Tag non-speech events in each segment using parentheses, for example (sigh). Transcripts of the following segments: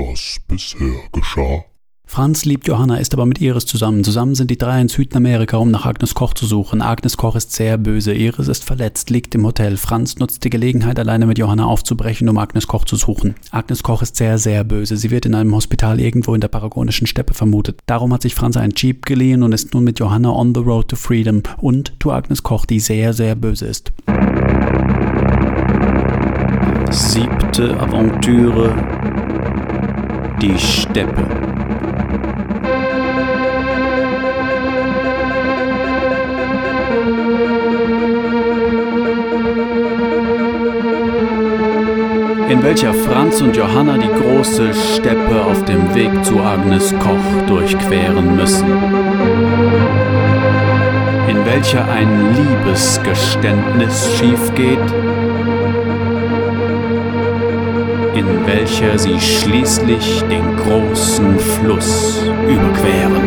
was bisher geschah. Franz liebt Johanna, ist aber mit Iris zusammen. Zusammen sind die drei in Südamerika, um nach Agnes Koch zu suchen. Agnes Koch ist sehr böse. Iris ist verletzt, liegt im Hotel. Franz nutzt die Gelegenheit, alleine mit Johanna aufzubrechen, um Agnes Koch zu suchen. Agnes Koch ist sehr, sehr böse. Sie wird in einem Hospital irgendwo in der paragonischen Steppe vermutet. Darum hat sich Franz einen Jeep geliehen und ist nun mit Johanna on the road to freedom und to Agnes Koch, die sehr, sehr böse ist. Siebte Aventüre. Die Steppe. in welcher Franz und Johanna die große Steppe auf dem Weg zu Agnes Koch durchqueren müssen. In welcher ein Liebesgeständnis schief geht. In welcher sie schließlich den großen Fluss überqueren.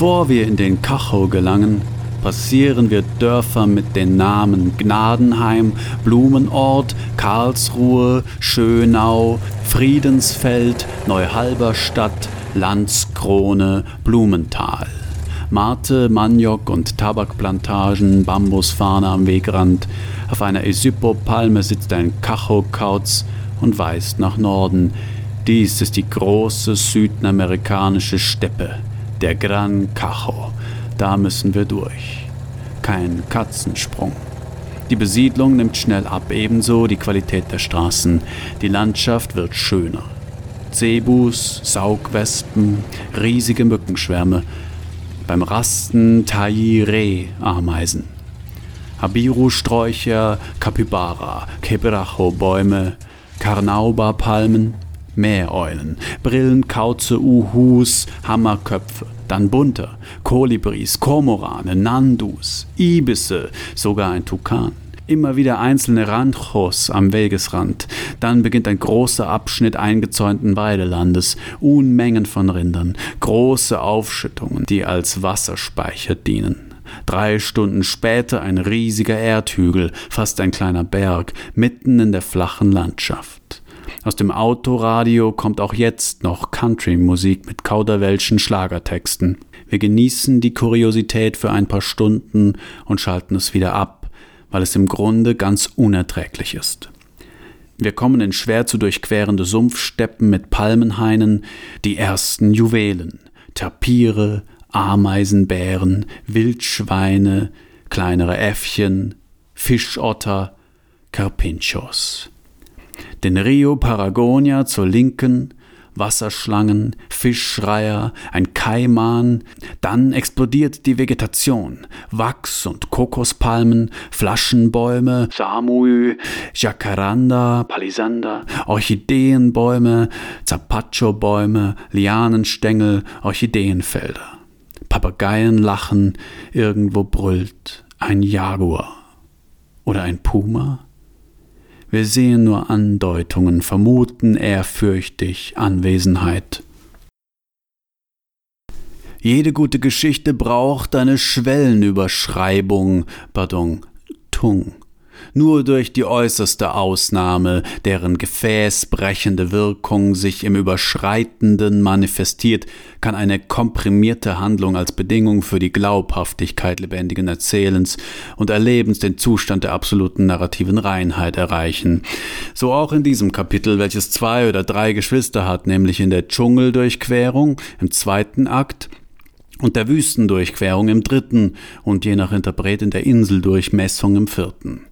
Bevor wir in den Kachow gelangen, passieren wir Dörfer mit den Namen Gnadenheim, Blumenort, Karlsruhe, Schönau, Friedensfeld, Neuhalberstadt, Landskrone, Blumenthal. Mate, Maniok und Tabakplantagen, Bambusfahne am Wegrand. Auf einer Esypo-Palme sitzt ein Kachow-Kauz und weist nach Norden. Dies ist die große südamerikanische Steppe der Gran Cajo. Da müssen wir durch. Kein Katzensprung. Die Besiedlung nimmt schnell ab, ebenso die Qualität der Straßen. Die Landschaft wird schöner. Zebus, Saugwespen, riesige Mückenschwärme. Beim Rasten Taire-Ameisen. Habiru-Sträucher, Capybara, Quebracho-Bäume, Carnauba-Palmen, Meereulen, Brillenkauze, Uhus, Hammerköpfe, dann bunter, Kolibris, Kormorane, Nandus, Ibisse, sogar ein Tukan. Immer wieder einzelne Ranchos am Wegesrand. Dann beginnt ein großer Abschnitt eingezäunten Weidelandes, Unmengen von Rindern, große Aufschüttungen, die als Wasserspeicher dienen. Drei Stunden später ein riesiger Erdhügel, fast ein kleiner Berg, mitten in der flachen Landschaft. Aus dem Autoradio kommt auch jetzt noch Country-Musik mit kauderwelschen Schlagertexten. Wir genießen die Kuriosität für ein paar Stunden und schalten es wieder ab, weil es im Grunde ganz unerträglich ist. Wir kommen in schwer zu durchquerende Sumpfsteppen mit Palmenhainen, die ersten Juwelen, Tapire, Ameisenbären, Wildschweine, kleinere Äffchen, Fischotter, Carpinchos den Rio Paragonia zur Linken, Wasserschlangen, Fischschreier, ein Kaiman, dann explodiert die Vegetation, Wachs- und Kokospalmen, Flaschenbäume, Samui, Jacaranda, Palisander, Orchideenbäume, Zapacho-Bäume, Lianenstängel, Orchideenfelder. Papageien lachen, irgendwo brüllt ein Jaguar. Oder ein Puma? Wir sehen nur Andeutungen, vermuten ehrfürchtig Anwesenheit. Jede gute Geschichte braucht eine Schwellenüberschreibung, pardon, Tung. Nur durch die äußerste Ausnahme, deren gefäßbrechende Wirkung sich im Überschreitenden manifestiert, kann eine komprimierte Handlung als Bedingung für die Glaubhaftigkeit lebendigen Erzählens und Erlebens den Zustand der absoluten narrativen Reinheit erreichen. So auch in diesem Kapitel, welches zwei oder drei Geschwister hat, nämlich in der Dschungeldurchquerung im zweiten Akt, und der Wüstendurchquerung im dritten und je nach Interpret in der Inseldurchmessung im vierten.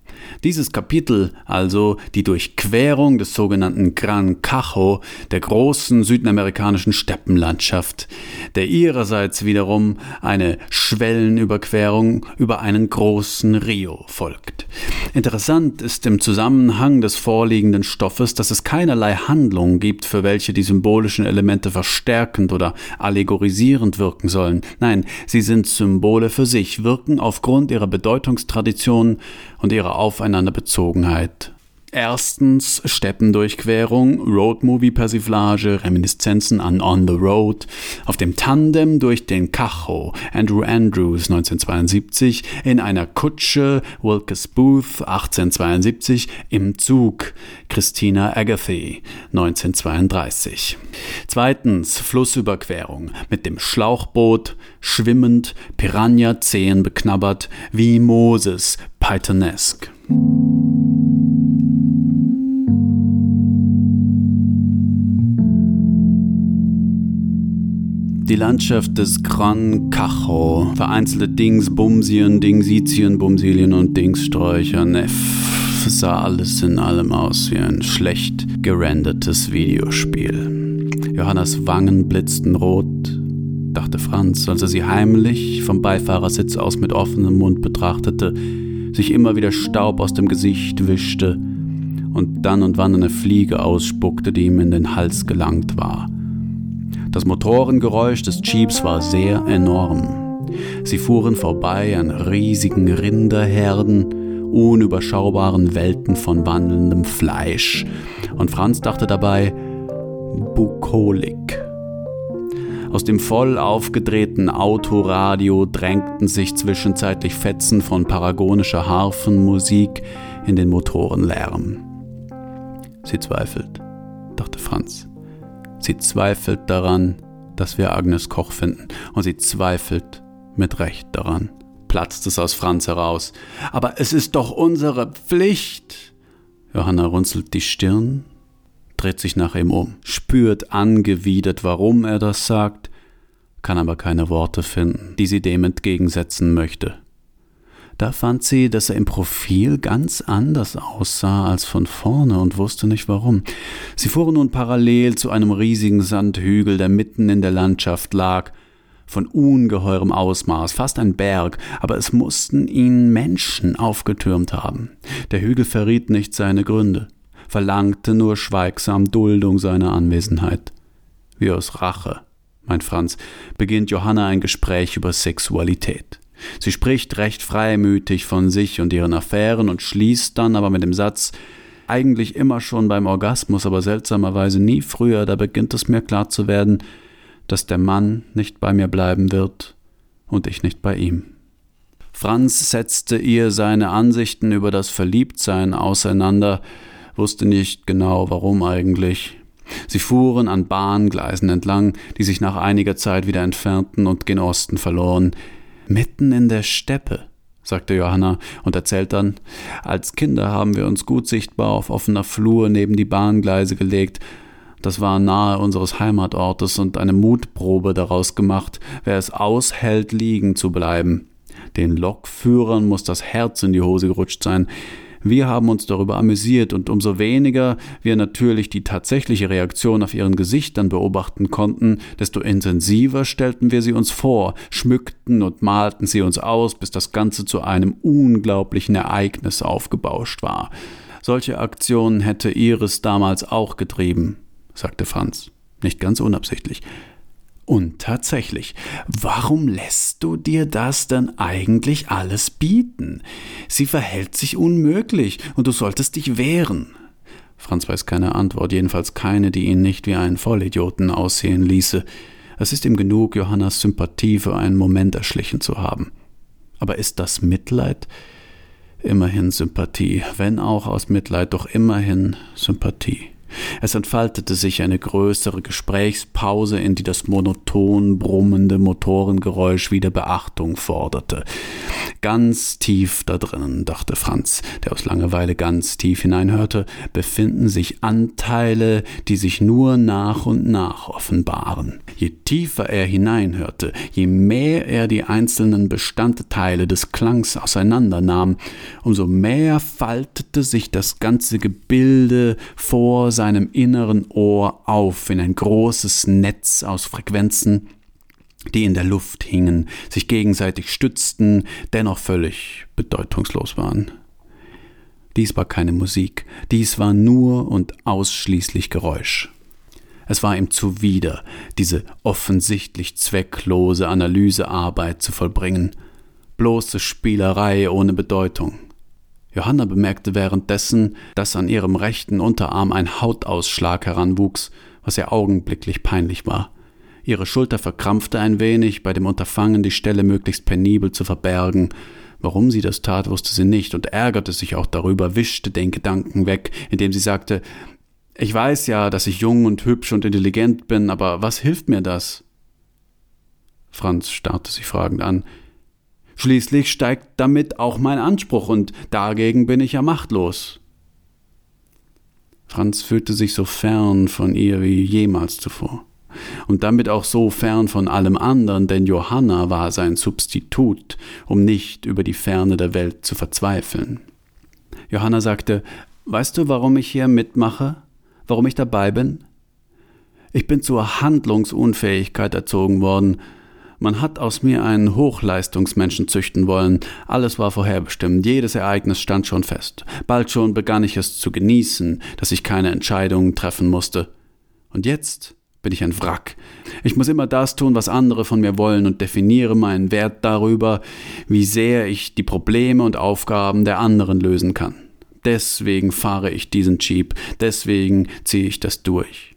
Dieses Kapitel, also die Durchquerung des sogenannten Gran Cajo, der großen südamerikanischen Steppenlandschaft, der ihrerseits wiederum eine Schwellenüberquerung über einen großen Rio folgt. Interessant ist im Zusammenhang des vorliegenden Stoffes, dass es keinerlei Handlung gibt, für welche die symbolischen Elemente verstärkend oder allegorisierend wirken sollen. Nein, sie sind Symbole für sich, wirken aufgrund ihrer Bedeutungstradition und ihrer Aufeinanderbezogenheit. Erstens Steppendurchquerung, Roadmovie-Persiflage, Reminiszenzen an On the Road, auf dem Tandem durch den Cajo, Andrew Andrews 1972, in einer Kutsche, Wilkes Booth 1872, im Zug, Christina Agathy 1932. Zweitens Flussüberquerung mit dem Schlauchboot, schwimmend, Piranha-Zehen beknabbert, wie Moses, Pythonesque. Die Landschaft des Gran Cajo, vereinzelte Dings, Bumsien, Dingsitien, Bumsilien und Dingssträucher, Neff, sah alles in allem aus wie ein schlecht gerendertes Videospiel. Johannas Wangen blitzten rot, dachte Franz, als er sie heimlich vom Beifahrersitz aus mit offenem Mund betrachtete, sich immer wieder Staub aus dem Gesicht wischte und dann und wann eine Fliege ausspuckte, die ihm in den Hals gelangt war. Das Motorengeräusch des Jeeps war sehr enorm. Sie fuhren vorbei an riesigen Rinderherden, unüberschaubaren Welten von wandelndem Fleisch. Und Franz dachte dabei, bukolik. Aus dem voll aufgedrehten Autoradio drängten sich zwischenzeitlich Fetzen von paragonischer Harfenmusik in den Motorenlärm. Sie zweifelt, dachte Franz. Sie zweifelt daran, dass wir Agnes Koch finden. Und sie zweifelt mit Recht daran. Platzt es aus Franz heraus. Aber es ist doch unsere Pflicht. Johanna runzelt die Stirn, dreht sich nach ihm um, spürt angewidert, warum er das sagt, kann aber keine Worte finden, die sie dem entgegensetzen möchte. Da fand sie, dass er im Profil ganz anders aussah als von vorne und wusste nicht warum. Sie fuhren nun parallel zu einem riesigen Sandhügel, der mitten in der Landschaft lag, von ungeheurem Ausmaß, fast ein Berg, aber es mussten ihn Menschen aufgetürmt haben. Der Hügel verriet nicht seine Gründe, verlangte nur schweigsam Duldung seiner Anwesenheit. Wie aus Rache, meint Franz, beginnt Johanna ein Gespräch über Sexualität. Sie spricht recht freimütig von sich und ihren Affären und schließt dann aber mit dem Satz, eigentlich immer schon beim Orgasmus, aber seltsamerweise nie früher, da beginnt es mir klar zu werden, dass der Mann nicht bei mir bleiben wird und ich nicht bei ihm. Franz setzte ihr seine Ansichten über das Verliebtsein auseinander, wusste nicht genau warum eigentlich. Sie fuhren an Bahngleisen entlang, die sich nach einiger Zeit wieder entfernten und gen Osten verloren. Mitten in der Steppe, sagte Johanna und erzählt dann, als Kinder haben wir uns gut sichtbar auf offener Flur neben die Bahngleise gelegt. Das war nahe unseres Heimatortes und eine Mutprobe daraus gemacht, wer es aushält, liegen zu bleiben. Den Lokführern muss das Herz in die Hose gerutscht sein. Wir haben uns darüber amüsiert und umso weniger wir natürlich die tatsächliche Reaktion auf ihren Gesichtern beobachten konnten, desto intensiver stellten wir sie uns vor, schmückten und malten sie uns aus, bis das Ganze zu einem unglaublichen Ereignis aufgebauscht war. Solche Aktionen hätte Iris damals auch getrieben, sagte Franz, nicht ganz unabsichtlich. Und tatsächlich, warum lässt du dir das denn eigentlich alles bieten? Sie verhält sich unmöglich und du solltest dich wehren. Franz weiß keine Antwort, jedenfalls keine, die ihn nicht wie einen Vollidioten aussehen ließe. Es ist ihm genug, Johannas Sympathie für einen Moment erschlichen zu haben. Aber ist das Mitleid? Immerhin Sympathie, wenn auch aus Mitleid, doch immerhin Sympathie. Es entfaltete sich eine größere Gesprächspause, in die das monoton brummende Motorengeräusch wieder Beachtung forderte. Ganz tief da drinnen, dachte Franz, der aus Langeweile ganz tief hineinhörte, befinden sich Anteile, die sich nur nach und nach offenbaren. Je tiefer er hineinhörte, je mehr er die einzelnen Bestandteile des Klangs auseinandernahm, umso mehr faltete sich das ganze Gebilde vor seinem inneren Ohr auf in ein großes Netz aus Frequenzen, die in der Luft hingen, sich gegenseitig stützten, dennoch völlig bedeutungslos waren. Dies war keine Musik, dies war nur und ausschließlich Geräusch. Es war ihm zuwider, diese offensichtlich zwecklose Analysearbeit zu vollbringen, bloße Spielerei ohne Bedeutung. Johanna bemerkte währenddessen, dass an ihrem rechten Unterarm ein Hautausschlag heranwuchs, was ihr augenblicklich peinlich war. Ihre Schulter verkrampfte ein wenig, bei dem Unterfangen die Stelle möglichst penibel zu verbergen. Warum sie das tat, wusste sie nicht und ärgerte sich auch darüber, wischte den Gedanken weg, indem sie sagte Ich weiß ja, dass ich jung und hübsch und intelligent bin, aber was hilft mir das? Franz starrte sie fragend an. Schließlich steigt damit auch mein Anspruch und dagegen bin ich ja machtlos. Franz fühlte sich so fern von ihr wie jemals zuvor. Und damit auch so fern von allem anderen, denn Johanna war sein Substitut, um nicht über die Ferne der Welt zu verzweifeln. Johanna sagte, Weißt du, warum ich hier mitmache? Warum ich dabei bin? Ich bin zur Handlungsunfähigkeit erzogen worden, man hat aus mir einen Hochleistungsmenschen züchten wollen. Alles war vorherbestimmt, jedes Ereignis stand schon fest. Bald schon begann ich es zu genießen, dass ich keine Entscheidungen treffen musste. Und jetzt bin ich ein Wrack. Ich muss immer das tun, was andere von mir wollen und definiere meinen Wert darüber, wie sehr ich die Probleme und Aufgaben der anderen lösen kann. Deswegen fahre ich diesen Jeep, deswegen ziehe ich das durch.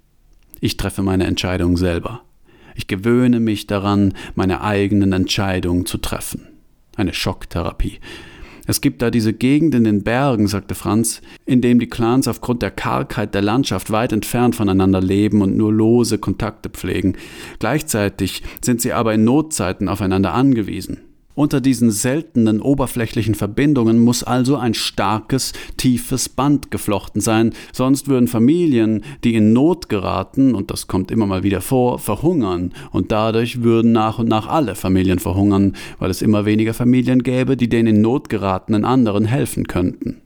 Ich treffe meine Entscheidung selber. Ich gewöhne mich daran, meine eigenen Entscheidungen zu treffen. Eine Schocktherapie. Es gibt da diese Gegend in den Bergen, sagte Franz, in dem die Clans aufgrund der Kargheit der Landschaft weit entfernt voneinander leben und nur lose Kontakte pflegen. Gleichzeitig sind sie aber in Notzeiten aufeinander angewiesen. Unter diesen seltenen oberflächlichen Verbindungen muss also ein starkes, tiefes Band geflochten sein, sonst würden Familien, die in Not geraten, und das kommt immer mal wieder vor, verhungern, und dadurch würden nach und nach alle Familien verhungern, weil es immer weniger Familien gäbe, die den in Not geratenen anderen helfen könnten.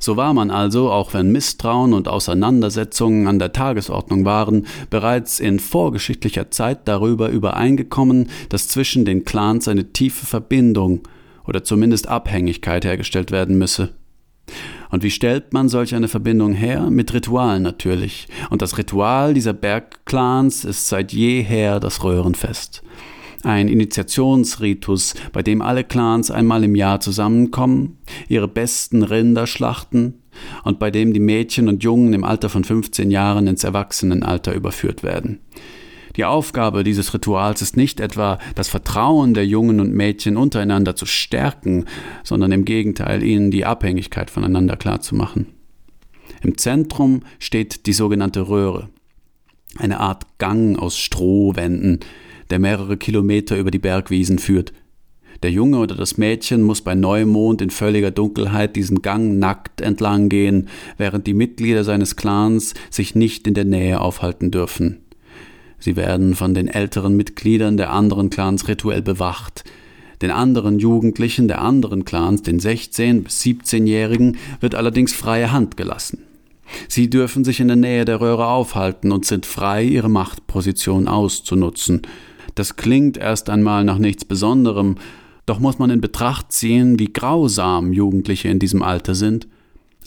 So war man also, auch wenn Misstrauen und Auseinandersetzungen an der Tagesordnung waren, bereits in vorgeschichtlicher Zeit darüber übereingekommen, dass zwischen den Clans eine tiefe Verbindung oder zumindest Abhängigkeit hergestellt werden müsse. Und wie stellt man solch eine Verbindung her? Mit Ritualen natürlich. Und das Ritual dieser Bergclans ist seit jeher das Röhrenfest ein Initiationsritus, bei dem alle Clans einmal im Jahr zusammenkommen, ihre besten Rinder schlachten und bei dem die Mädchen und Jungen im Alter von 15 Jahren ins Erwachsenenalter überführt werden. Die Aufgabe dieses Rituals ist nicht etwa das Vertrauen der Jungen und Mädchen untereinander zu stärken, sondern im Gegenteil ihnen die Abhängigkeit voneinander klarzumachen. Im Zentrum steht die sogenannte Röhre, eine Art Gang aus Strohwänden, der mehrere Kilometer über die Bergwiesen führt. Der Junge oder das Mädchen muss bei Neumond in völliger Dunkelheit diesen Gang nackt entlang gehen, während die Mitglieder seines Clans sich nicht in der Nähe aufhalten dürfen. Sie werden von den älteren Mitgliedern der anderen Clans rituell bewacht. Den anderen Jugendlichen der anderen Clans, den 16- bis 17-Jährigen, wird allerdings freie Hand gelassen. Sie dürfen sich in der Nähe der Röhre aufhalten und sind frei, ihre Machtposition auszunutzen. Das klingt erst einmal nach nichts Besonderem, doch muss man in Betracht ziehen, wie grausam Jugendliche in diesem Alter sind.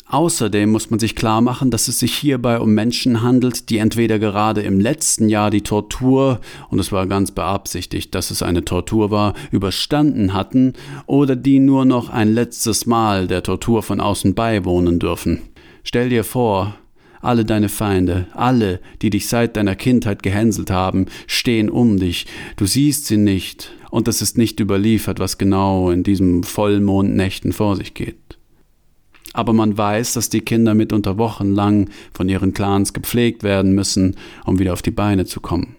Außerdem muss man sich klar machen, dass es sich hierbei um Menschen handelt, die entweder gerade im letzten Jahr die Tortur, und es war ganz beabsichtigt, dass es eine Tortur war, überstanden hatten, oder die nur noch ein letztes Mal der Tortur von außen beiwohnen dürfen. Stell dir vor, alle deine Feinde, alle, die dich seit deiner Kindheit gehänselt haben, stehen um dich. Du siehst sie nicht, und es ist nicht überliefert, was genau in diesen Vollmondnächten vor sich geht. Aber man weiß, dass die Kinder mitunter wochenlang von ihren Clans gepflegt werden müssen, um wieder auf die Beine zu kommen.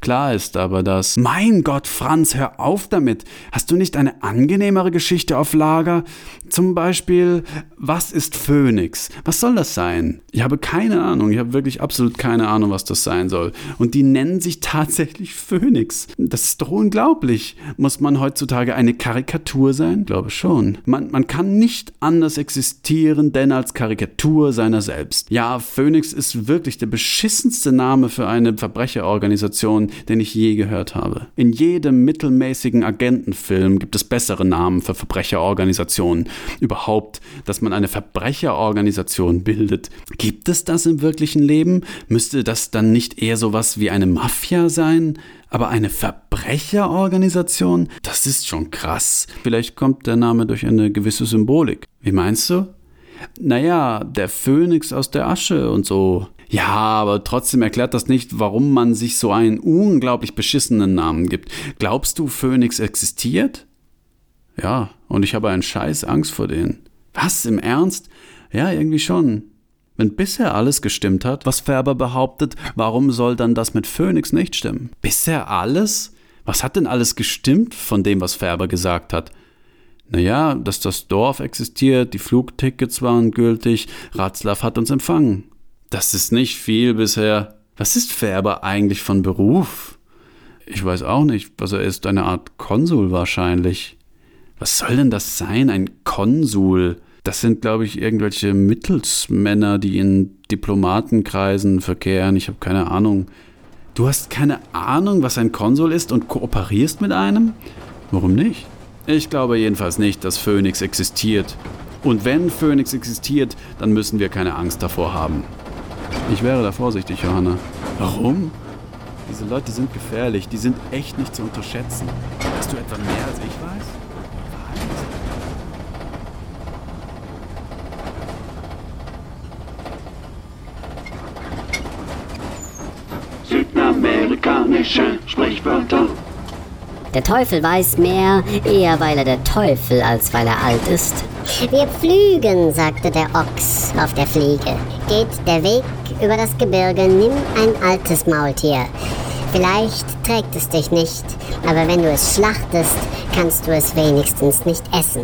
Klar ist aber, dass. Mein Gott, Franz, hör auf damit. Hast du nicht eine angenehmere Geschichte auf Lager? Zum Beispiel, was ist Phönix? Was soll das sein? Ich habe keine Ahnung. Ich habe wirklich absolut keine Ahnung, was das sein soll. Und die nennen sich tatsächlich Phönix. Das ist doch unglaublich. Muss man heutzutage eine Karikatur sein? Ich glaube schon. Man, man kann nicht anders existieren, denn als Karikatur seiner selbst. Ja, Phönix ist wirklich der beschissenste Name für eine Verbrecherorganisation, den ich je gehört habe. In jedem mittelmäßigen Agentenfilm gibt es bessere Namen für Verbrecherorganisationen überhaupt, dass man eine Verbrecherorganisation bildet. Gibt es das im wirklichen Leben? Müsste das dann nicht eher sowas wie eine Mafia sein? Aber eine Verbrecherorganisation? Das ist schon krass. Vielleicht kommt der Name durch eine gewisse Symbolik. Wie meinst du? Naja, der Phönix aus der Asche und so. Ja, aber trotzdem erklärt das nicht, warum man sich so einen unglaublich beschissenen Namen gibt. Glaubst du, Phönix existiert? Ja, und ich habe einen Scheiß Angst vor denen. Was, im Ernst? Ja, irgendwie schon. Wenn bisher alles gestimmt hat, was Färber behauptet, warum soll dann das mit Phoenix nicht stimmen? Bisher alles? Was hat denn alles gestimmt von dem, was Färber gesagt hat? Naja, dass das Dorf existiert, die Flugtickets waren gültig, Ratzlaff hat uns empfangen. Das ist nicht viel bisher. Was ist Färber eigentlich von Beruf? Ich weiß auch nicht, was er ist, eine Art Konsul wahrscheinlich. Was soll denn das sein, ein Konsul? Das sind, glaube ich, irgendwelche Mittelsmänner, die in Diplomatenkreisen verkehren. Ich habe keine Ahnung. Du hast keine Ahnung, was ein Konsul ist und kooperierst mit einem? Warum nicht? Ich glaube jedenfalls nicht, dass Phoenix existiert. Und wenn Phoenix existiert, dann müssen wir keine Angst davor haben. Ich wäre da vorsichtig, Johanna. Warum? Diese Leute sind gefährlich, die sind echt nicht zu unterschätzen. Hast du etwa mehr als ich weiß? Südamerikanische Sprichwörter. Der Teufel weiß mehr, eher weil er der Teufel, als weil er alt ist. Wir pflügen, sagte der Ochs auf der Fliege. Geht der Weg über das Gebirge, nimm ein altes Maultier. Vielleicht trägt es dich nicht, aber wenn du es schlachtest, kannst du es wenigstens nicht essen.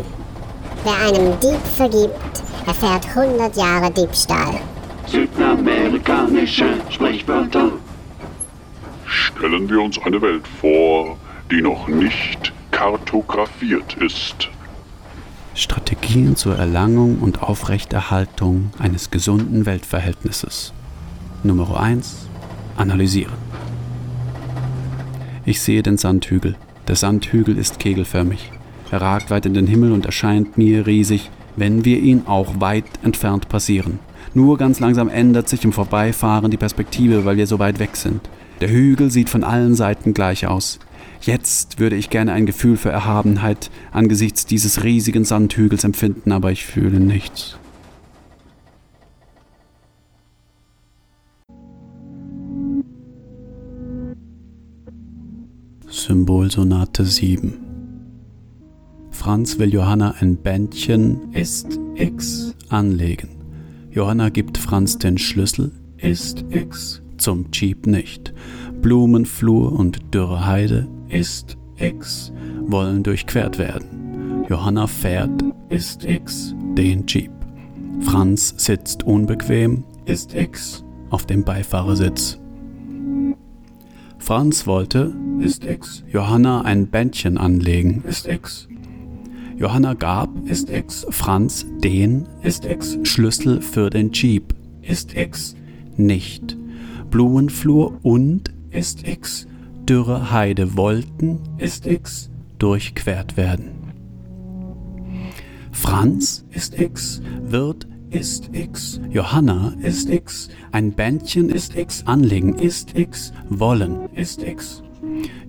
Wer einem Dieb vergibt, erfährt 100 Jahre Diebstahl. Südamerikanische Sprichwörter. Stellen wir uns eine Welt vor, die noch nicht kartografiert ist. Strategien zur Erlangung und Aufrechterhaltung eines gesunden Weltverhältnisses. Nummer 1. Analysieren. Ich sehe den Sandhügel. Der Sandhügel ist kegelförmig. Er ragt weit in den Himmel und erscheint mir riesig, wenn wir ihn auch weit entfernt passieren. Nur ganz langsam ändert sich im Vorbeifahren die Perspektive, weil wir so weit weg sind. Der Hügel sieht von allen Seiten gleich aus. Jetzt würde ich gerne ein Gefühl für Erhabenheit angesichts dieses riesigen Sandhügels empfinden, aber ich fühle nichts. Symbolsonate 7 Franz will Johanna ein Bändchen ist X anlegen. Johanna gibt Franz den Schlüssel ist X zum Jeep nicht. Blumenflur und dürre Heide ist X wollen durchquert werden. Johanna fährt ist X den Jeep. Franz sitzt unbequem ist X auf dem Beifahrersitz. Franz wollte ist X. Johanna ein Bändchen anlegen ist X. Johanna gab ist X. Franz den ist X. Schlüssel für den Jeep ist X. Nicht. Blumenflur und ist X. Dürre Heide wollten ist X. Durchquert werden. Franz ist X, wird ist X, Johanna ist X, ein Bändchen ist X, anlegen ist X, wollen ist X.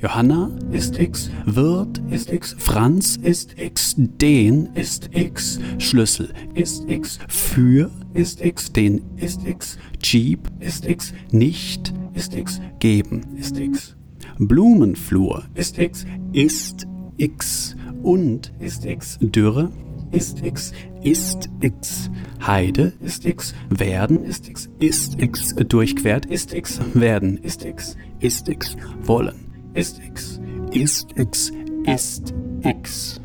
Johanna ist X, wird ist X, Franz ist X, den ist X, Schlüssel ist X, für ist X, den ist X, Jeep ist X, nicht ist X, geben ist X. Blumenflur ist X, ist X und ist X, Dürre ist X, ist X. Heide ist X, werden ist X, ist X. Durchquert ist X, werden ist X, ist X. Wollen ist X, ist X, ist X.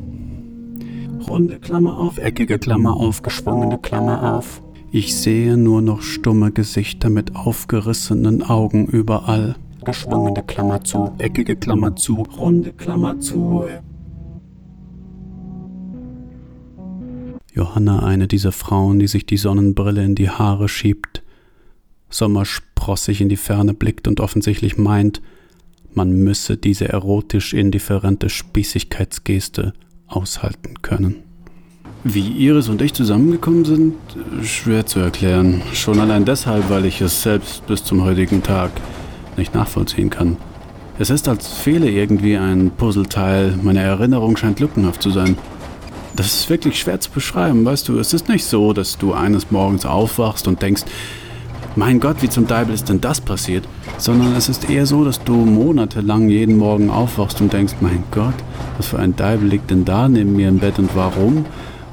Runde Klammer auf, eckige Klammer auf, geschwungene Klammer auf. Ich sehe nur noch stumme Gesichter mit aufgerissenen Augen überall. Geschwungene Klammer zu, eckige Klammer zu, runde Klammer zu. Johanna eine dieser Frauen, die sich die Sonnenbrille in die Haare schiebt, sommersprossig in die Ferne blickt und offensichtlich meint, man müsse diese erotisch indifferente Spießigkeitsgeste aushalten können. Wie Iris und ich zusammengekommen sind, schwer zu erklären. Schon allein deshalb, weil ich es selbst bis zum heutigen Tag nicht nachvollziehen kann. Es ist, als fehle irgendwie ein Puzzleteil. Meine Erinnerung scheint lückenhaft zu sein. Das ist wirklich schwer zu beschreiben, weißt du. Es ist nicht so, dass du eines Morgens aufwachst und denkst, mein Gott, wie zum Teufel ist denn das passiert? Sondern es ist eher so, dass du monatelang jeden Morgen aufwachst und denkst, mein Gott, was für ein Teufel liegt denn da neben mir im Bett und warum?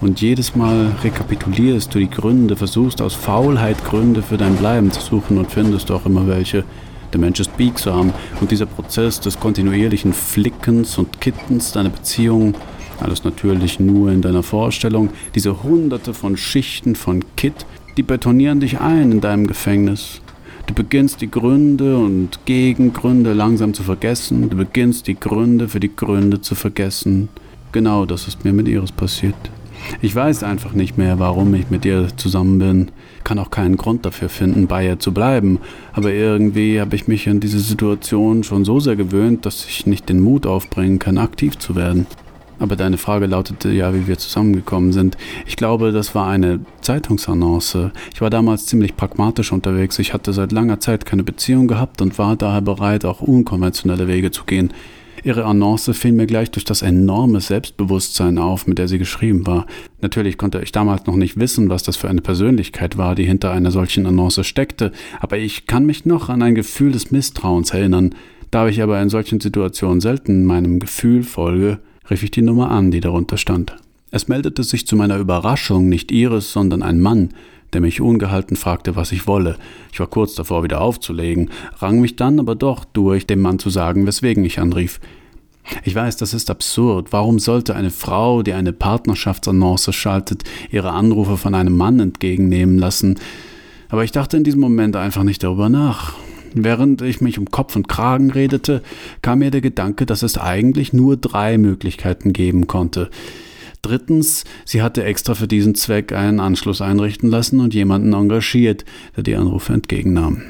Und jedes Mal rekapitulierst du die Gründe, versuchst aus Faulheit Gründe für dein Bleiben zu suchen und findest auch immer welche. Der Mensch ist biegsam und dieser Prozess des kontinuierlichen Flickens und Kittens deiner Beziehung alles natürlich nur in deiner Vorstellung. Diese hunderte von Schichten von Kit, die betonieren dich ein in deinem Gefängnis. Du beginnst die Gründe und Gegengründe langsam zu vergessen. Du beginnst die Gründe für die Gründe zu vergessen. Genau das ist mir mit Iris passiert. Ich weiß einfach nicht mehr, warum ich mit ihr zusammen bin. Kann auch keinen Grund dafür finden, bei ihr zu bleiben. Aber irgendwie habe ich mich an diese Situation schon so sehr gewöhnt, dass ich nicht den Mut aufbringen kann, aktiv zu werden. Aber deine Frage lautete ja, wie wir zusammengekommen sind. Ich glaube, das war eine Zeitungsannonce. Ich war damals ziemlich pragmatisch unterwegs. Ich hatte seit langer Zeit keine Beziehung gehabt und war daher bereit, auch unkonventionelle Wege zu gehen. Ihre Annonce fiel mir gleich durch das enorme Selbstbewusstsein auf, mit der sie geschrieben war. Natürlich konnte ich damals noch nicht wissen, was das für eine Persönlichkeit war, die hinter einer solchen Annonce steckte, aber ich kann mich noch an ein Gefühl des Misstrauens erinnern. Da ich aber in solchen Situationen selten meinem Gefühl folge, rief ich die Nummer an, die darunter stand. Es meldete sich zu meiner Überraschung nicht Iris, sondern ein Mann, der mich ungehalten fragte, was ich wolle. Ich war kurz davor, wieder aufzulegen, rang mich dann aber doch durch, dem Mann zu sagen, weswegen ich anrief. Ich weiß, das ist absurd. Warum sollte eine Frau, die eine Partnerschaftsannonce schaltet, ihre Anrufe von einem Mann entgegennehmen lassen? Aber ich dachte in diesem Moment einfach nicht darüber nach. Während ich mich um Kopf und Kragen redete, kam mir der Gedanke, dass es eigentlich nur drei Möglichkeiten geben konnte. Drittens, sie hatte extra für diesen Zweck einen Anschluss einrichten lassen und jemanden engagiert, der die Anrufe entgegennahm.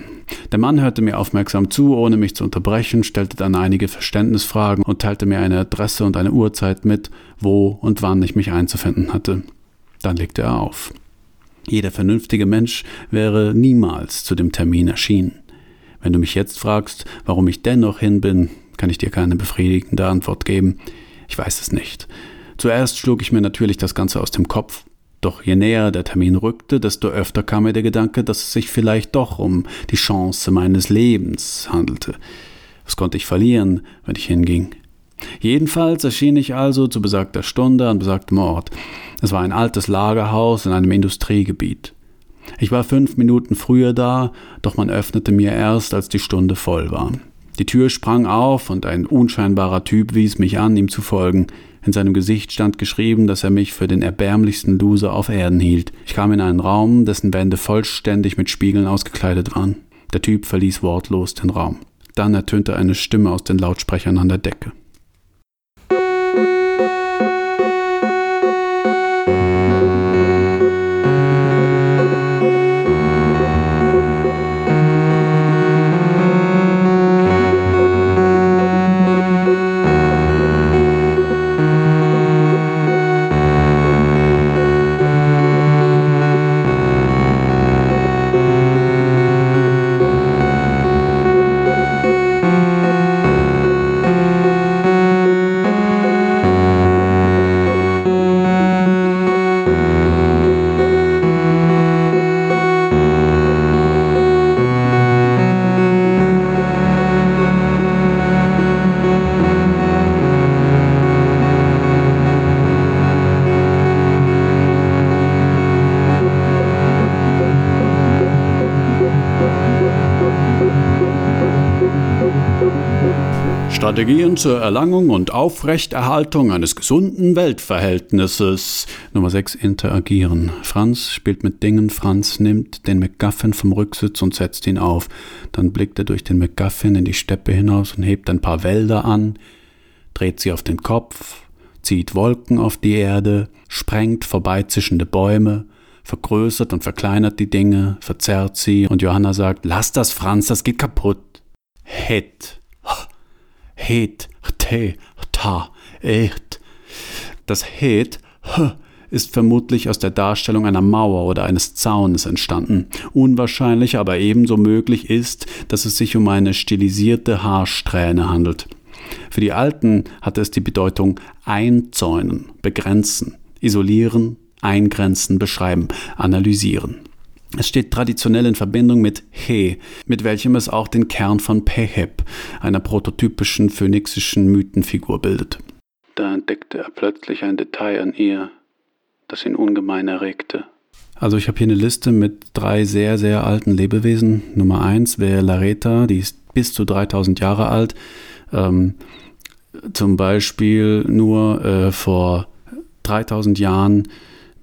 Der Mann hörte mir aufmerksam zu, ohne mich zu unterbrechen, stellte dann einige Verständnisfragen und teilte mir eine Adresse und eine Uhrzeit mit, wo und wann ich mich einzufinden hatte. Dann legte er auf. Jeder vernünftige Mensch wäre niemals zu dem Termin erschienen. Wenn du mich jetzt fragst, warum ich dennoch hin bin, kann ich dir keine befriedigende Antwort geben. Ich weiß es nicht. Zuerst schlug ich mir natürlich das Ganze aus dem Kopf. Doch je näher der Termin rückte, desto öfter kam mir der Gedanke, dass es sich vielleicht doch um die Chance meines Lebens handelte. Was konnte ich verlieren, wenn ich hinging? Jedenfalls erschien ich also zu besagter Stunde an besagtem Ort. Es war ein altes Lagerhaus in einem Industriegebiet. Ich war fünf Minuten früher da, doch man öffnete mir erst, als die Stunde voll war. Die Tür sprang auf und ein unscheinbarer Typ wies mich an, ihm zu folgen. In seinem Gesicht stand geschrieben, dass er mich für den erbärmlichsten Loser auf Erden hielt. Ich kam in einen Raum, dessen Wände vollständig mit Spiegeln ausgekleidet waren. Der Typ verließ wortlos den Raum. Dann ertönte eine Stimme aus den Lautsprechern an der Decke. Zur Erlangung und Aufrechterhaltung eines gesunden Weltverhältnisses. Nummer 6. Interagieren. Franz spielt mit Dingen. Franz nimmt den McGuffin vom Rücksitz und setzt ihn auf. Dann blickt er durch den McGuffin in die Steppe hinaus und hebt ein paar Wälder an, dreht sie auf den Kopf, zieht Wolken auf die Erde, sprengt vorbeizischende Bäume, vergrößert und verkleinert die Dinge, verzerrt sie, und Johanna sagt, lass das, Franz, das geht kaputt. Het. Het, te, ta, et. Das Het ist vermutlich aus der Darstellung einer Mauer oder eines Zaunes entstanden. Unwahrscheinlich, aber ebenso möglich ist, dass es sich um eine stilisierte Haarsträhne handelt. Für die Alten hatte es die Bedeutung einzäunen, begrenzen, isolieren, eingrenzen, beschreiben, analysieren. Es steht traditionell in Verbindung mit He, mit welchem es auch den Kern von Peheb, einer prototypischen phönixischen Mythenfigur, bildet. Da entdeckte er plötzlich ein Detail an ihr, das ihn ungemein erregte. Also ich habe hier eine Liste mit drei sehr, sehr alten Lebewesen. Nummer eins wäre Lareta, die ist bis zu 3000 Jahre alt. Ähm, zum Beispiel nur äh, vor 3000 Jahren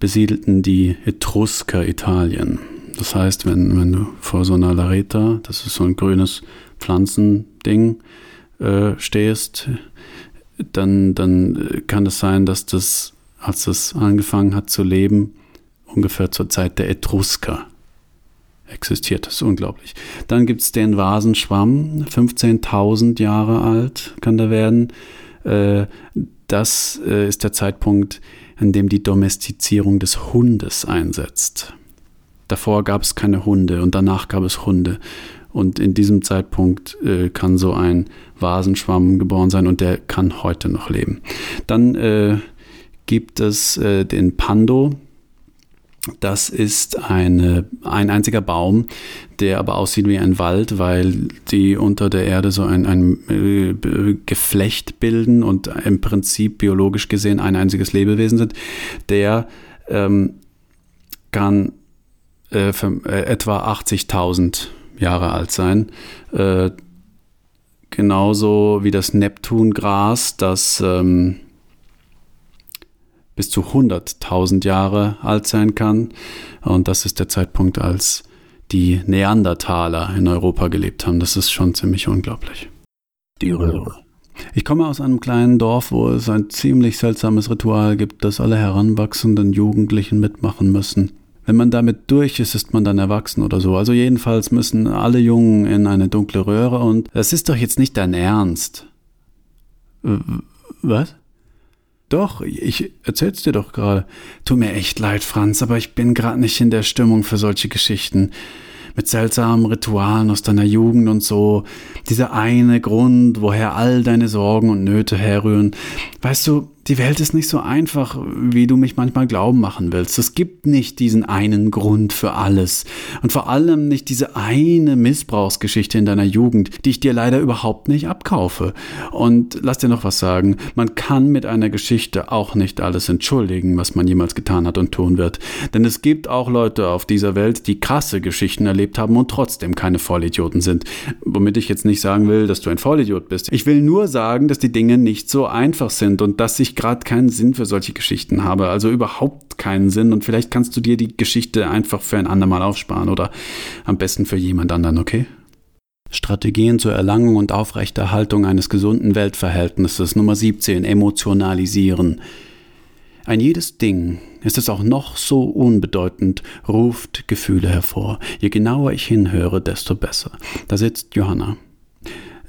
besiedelten die Etrusker Italien. Das heißt, wenn, wenn du vor so einer Lareta, das ist so ein grünes Pflanzending, äh, stehst, dann, dann kann es sein, dass das, als es angefangen hat zu leben, ungefähr zur Zeit der Etrusker existiert. Das ist unglaublich. Dann gibt es den Vasenschwamm, 15.000 Jahre alt kann der werden. Äh, das äh, ist der Zeitpunkt, an dem die Domestizierung des Hundes einsetzt. Davor gab es keine Hunde und danach gab es Hunde. Und in diesem Zeitpunkt äh, kann so ein Vasenschwamm geboren sein und der kann heute noch leben. Dann äh, gibt es äh, den Pando. Das ist eine, ein einziger Baum, der aber aussieht wie ein Wald, weil die unter der Erde so ein, ein äh, Geflecht bilden und im Prinzip biologisch gesehen ein einziges Lebewesen sind. Der ähm, kann äh, äh, etwa 80.000 Jahre alt sein. Äh, genauso wie das Neptungras, das ähm, bis zu 100.000 Jahre alt sein kann. Und das ist der Zeitpunkt, als die Neandertaler in Europa gelebt haben. Das ist schon ziemlich unglaublich. Die Röhre. Ich komme aus einem kleinen Dorf, wo es ein ziemlich seltsames Ritual gibt, das alle heranwachsenden Jugendlichen mitmachen müssen. Wenn man damit durch ist, ist man dann erwachsen oder so. Also jedenfalls müssen alle Jungen in eine dunkle Röhre und das ist doch jetzt nicht dein Ernst. Was? Doch, ich erzähl's dir doch gerade. Tut mir echt leid, Franz, aber ich bin gerade nicht in der Stimmung für solche Geschichten mit seltsamen Ritualen aus deiner Jugend und so. Dieser eine Grund, woher all deine Sorgen und Nöte herrühren. Weißt du, die Welt ist nicht so einfach, wie du mich manchmal glauben machen willst. Es gibt nicht diesen einen Grund für alles. Und vor allem nicht diese eine Missbrauchsgeschichte in deiner Jugend, die ich dir leider überhaupt nicht abkaufe. Und lass dir noch was sagen. Man kann mit einer Geschichte auch nicht alles entschuldigen, was man jemals getan hat und tun wird. Denn es gibt auch Leute auf dieser Welt, die krasse Geschichten erlebt haben und trotzdem keine Vollidioten sind. Womit ich jetzt nicht sagen will, dass du ein Vollidiot bist. Ich will nur sagen, dass die Dinge nicht so einfach sind und dass sich gerade keinen Sinn für solche Geschichten habe. Also überhaupt keinen Sinn. Und vielleicht kannst du dir die Geschichte einfach für ein andermal aufsparen oder am besten für jemand anderen, okay? Strategien zur Erlangung und Aufrechterhaltung eines gesunden Weltverhältnisses. Nummer 17. Emotionalisieren. Ein jedes Ding, ist es auch noch so unbedeutend, ruft Gefühle hervor. Je genauer ich hinhöre, desto besser. Da sitzt Johanna.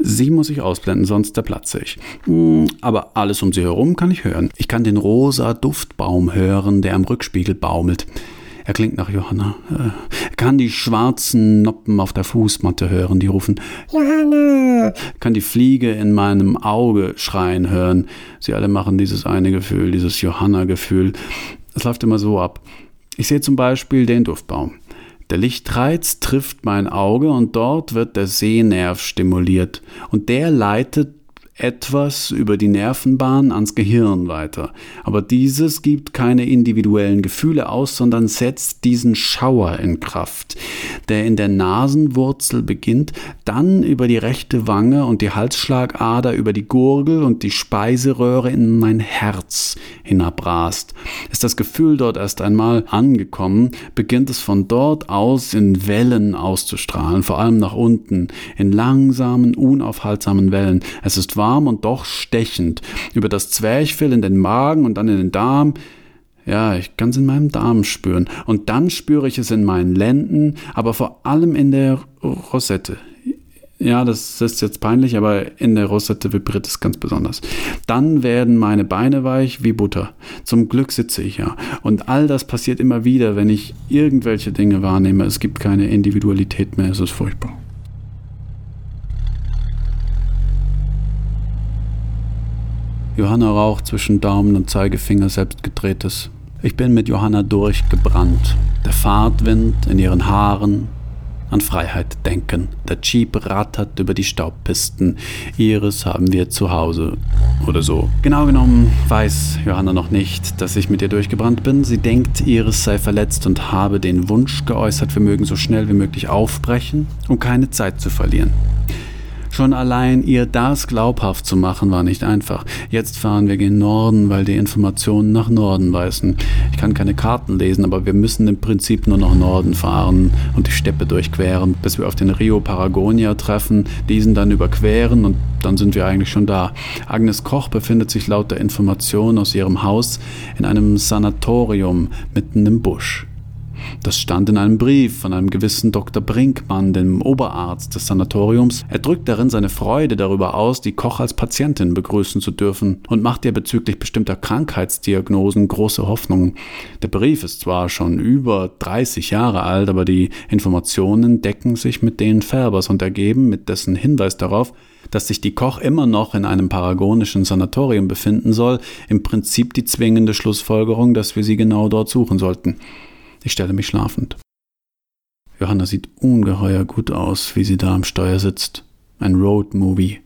Sie muss ich ausblenden, sonst zerplatze ich. Hm, aber alles um sie herum kann ich hören. Ich kann den rosa Duftbaum hören, der am Rückspiegel baumelt. Er klingt nach Johanna. Er kann die schwarzen Noppen auf der Fußmatte hören, die rufen Johanna. Kann die Fliege in meinem Auge schreien hören. Sie alle machen dieses eine Gefühl, dieses Johanna-Gefühl. Es läuft immer so ab. Ich sehe zum Beispiel den Duftbaum. Der Lichtreiz trifft mein Auge und dort wird der Sehnerv stimuliert. Und der leitet etwas über die Nervenbahn ans Gehirn weiter. Aber dieses gibt keine individuellen Gefühle aus, sondern setzt diesen Schauer in Kraft, der in der Nasenwurzel beginnt, dann über die rechte Wange und die Halsschlagader über die Gurgel und die Speiseröhre in mein Herz hinabrast. Ist das Gefühl dort erst einmal angekommen, beginnt es von dort aus in Wellen auszustrahlen, vor allem nach unten, in langsamen, unaufhaltsamen Wellen. Es ist warm und doch stechend. Über das Zwerchfell in den Magen und dann in den Darm. Ja, ich kann es in meinem Darm spüren. Und dann spüre ich es in meinen Lenden, aber vor allem in der Rosette. Ja, das ist jetzt peinlich, aber in der Rosette vibriert es ganz besonders. Dann werden meine Beine weich wie Butter. Zum Glück sitze ich ja. Und all das passiert immer wieder, wenn ich irgendwelche Dinge wahrnehme. Es gibt keine Individualität mehr. Es ist furchtbar. Johanna raucht zwischen Daumen und Zeigefinger selbstgedrehtes. Ich bin mit Johanna durchgebrannt. Der Fahrtwind in ihren Haaren, an Freiheit denken. Der Jeep rattert über die Staubpisten. Ihres haben wir zu Hause. Oder so. Genau genommen weiß Johanna noch nicht, dass ich mit ihr durchgebrannt bin. Sie denkt, Iris sei verletzt und habe den Wunsch geäußert, wir mögen so schnell wie möglich aufbrechen, um keine Zeit zu verlieren. Schon allein ihr das glaubhaft zu machen, war nicht einfach. Jetzt fahren wir gen Norden, weil die Informationen nach Norden weisen. Ich kann keine Karten lesen, aber wir müssen im Prinzip nur nach Norden fahren und die Steppe durchqueren, bis wir auf den Rio Paragonia treffen, diesen dann überqueren und dann sind wir eigentlich schon da. Agnes Koch befindet sich laut der Information aus ihrem Haus in einem Sanatorium mitten im Busch. Das stand in einem Brief von einem gewissen Dr. Brinkmann, dem Oberarzt des Sanatoriums. Er drückt darin seine Freude darüber aus, die Koch als Patientin begrüßen zu dürfen und macht ihr bezüglich bestimmter Krankheitsdiagnosen große Hoffnungen. Der Brief ist zwar schon über 30 Jahre alt, aber die Informationen decken sich mit denen Färbers und ergeben mit dessen Hinweis darauf, dass sich die Koch immer noch in einem paragonischen Sanatorium befinden soll, im Prinzip die zwingende Schlussfolgerung, dass wir sie genau dort suchen sollten. Ich stelle mich schlafend. Johanna sieht ungeheuer gut aus, wie sie da am Steuer sitzt. Ein Road-Movie.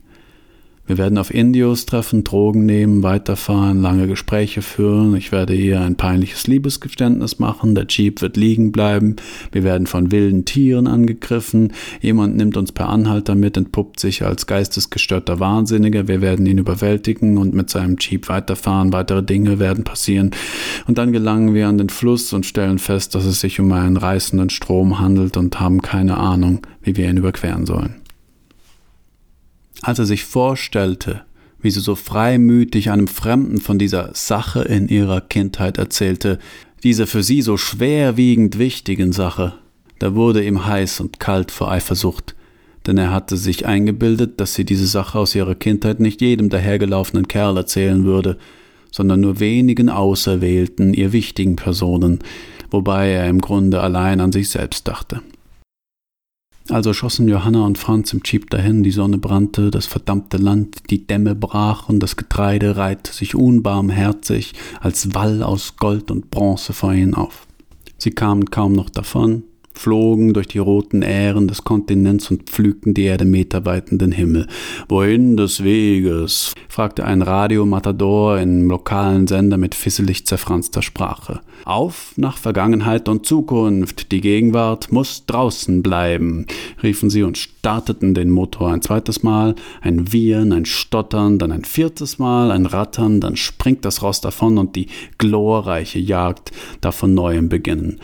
Wir werden auf Indios treffen, Drogen nehmen, weiterfahren, lange Gespräche führen. Ich werde ihr ein peinliches Liebesgeständnis machen. Der Jeep wird liegen bleiben. Wir werden von wilden Tieren angegriffen. Jemand nimmt uns per Anhalter mit, entpuppt sich als geistesgestörter Wahnsinniger. Wir werden ihn überwältigen und mit seinem Jeep weiterfahren. Weitere Dinge werden passieren. Und dann gelangen wir an den Fluss und stellen fest, dass es sich um einen reißenden Strom handelt und haben keine Ahnung, wie wir ihn überqueren sollen als er sich vorstellte, wie sie so freimütig einem Fremden von dieser Sache in ihrer Kindheit erzählte, dieser für sie so schwerwiegend wichtigen Sache, da wurde ihm heiß und kalt vor Eifersucht, denn er hatte sich eingebildet, dass sie diese Sache aus ihrer Kindheit nicht jedem dahergelaufenen Kerl erzählen würde, sondern nur wenigen auserwählten, ihr wichtigen Personen, wobei er im Grunde allein an sich selbst dachte. Also schossen Johanna und Franz im Jeep dahin, die Sonne brannte, das verdammte Land, die Dämme brachen, das Getreide reihte sich unbarmherzig als Wall aus Gold und Bronze vor ihnen auf. Sie kamen kaum noch davon, flogen durch die roten Ähren des Kontinents und pflügten die Erde meterweit in den Himmel. Wohin des Weges? fragte ein Radiomatador in lokalen Sender mit fisselig zerfranster Sprache. Auf nach Vergangenheit und Zukunft, die Gegenwart muss draußen bleiben, riefen sie und starteten den Motor ein zweites Mal, ein Wiehern, ein Stottern, dann ein viertes Mal, ein Rattern, dann springt das Ross davon und die glorreiche Jagd darf von neuem beginnen.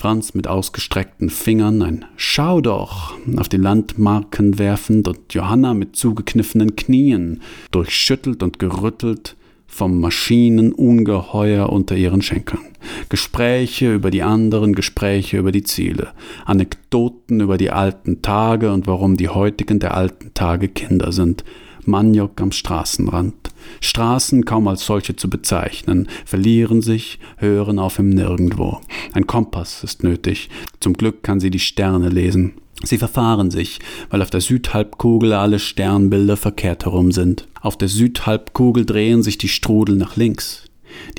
Franz mit ausgestreckten Fingern ein Schau doch auf die Landmarken werfend und Johanna mit zugekniffenen Knien, durchschüttelt und gerüttelt vom Maschinenungeheuer unter ihren Schenkeln. Gespräche über die anderen, Gespräche über die Ziele, Anekdoten über die alten Tage und warum die heutigen der alten Tage Kinder sind, Maniok am Straßenrand. Straßen kaum als solche zu bezeichnen, verlieren sich, hören auf im Nirgendwo. Ein Kompass ist nötig. Zum Glück kann sie die Sterne lesen. Sie verfahren sich, weil auf der Südhalbkugel alle Sternbilder verkehrt herum sind. Auf der Südhalbkugel drehen sich die Strudel nach links.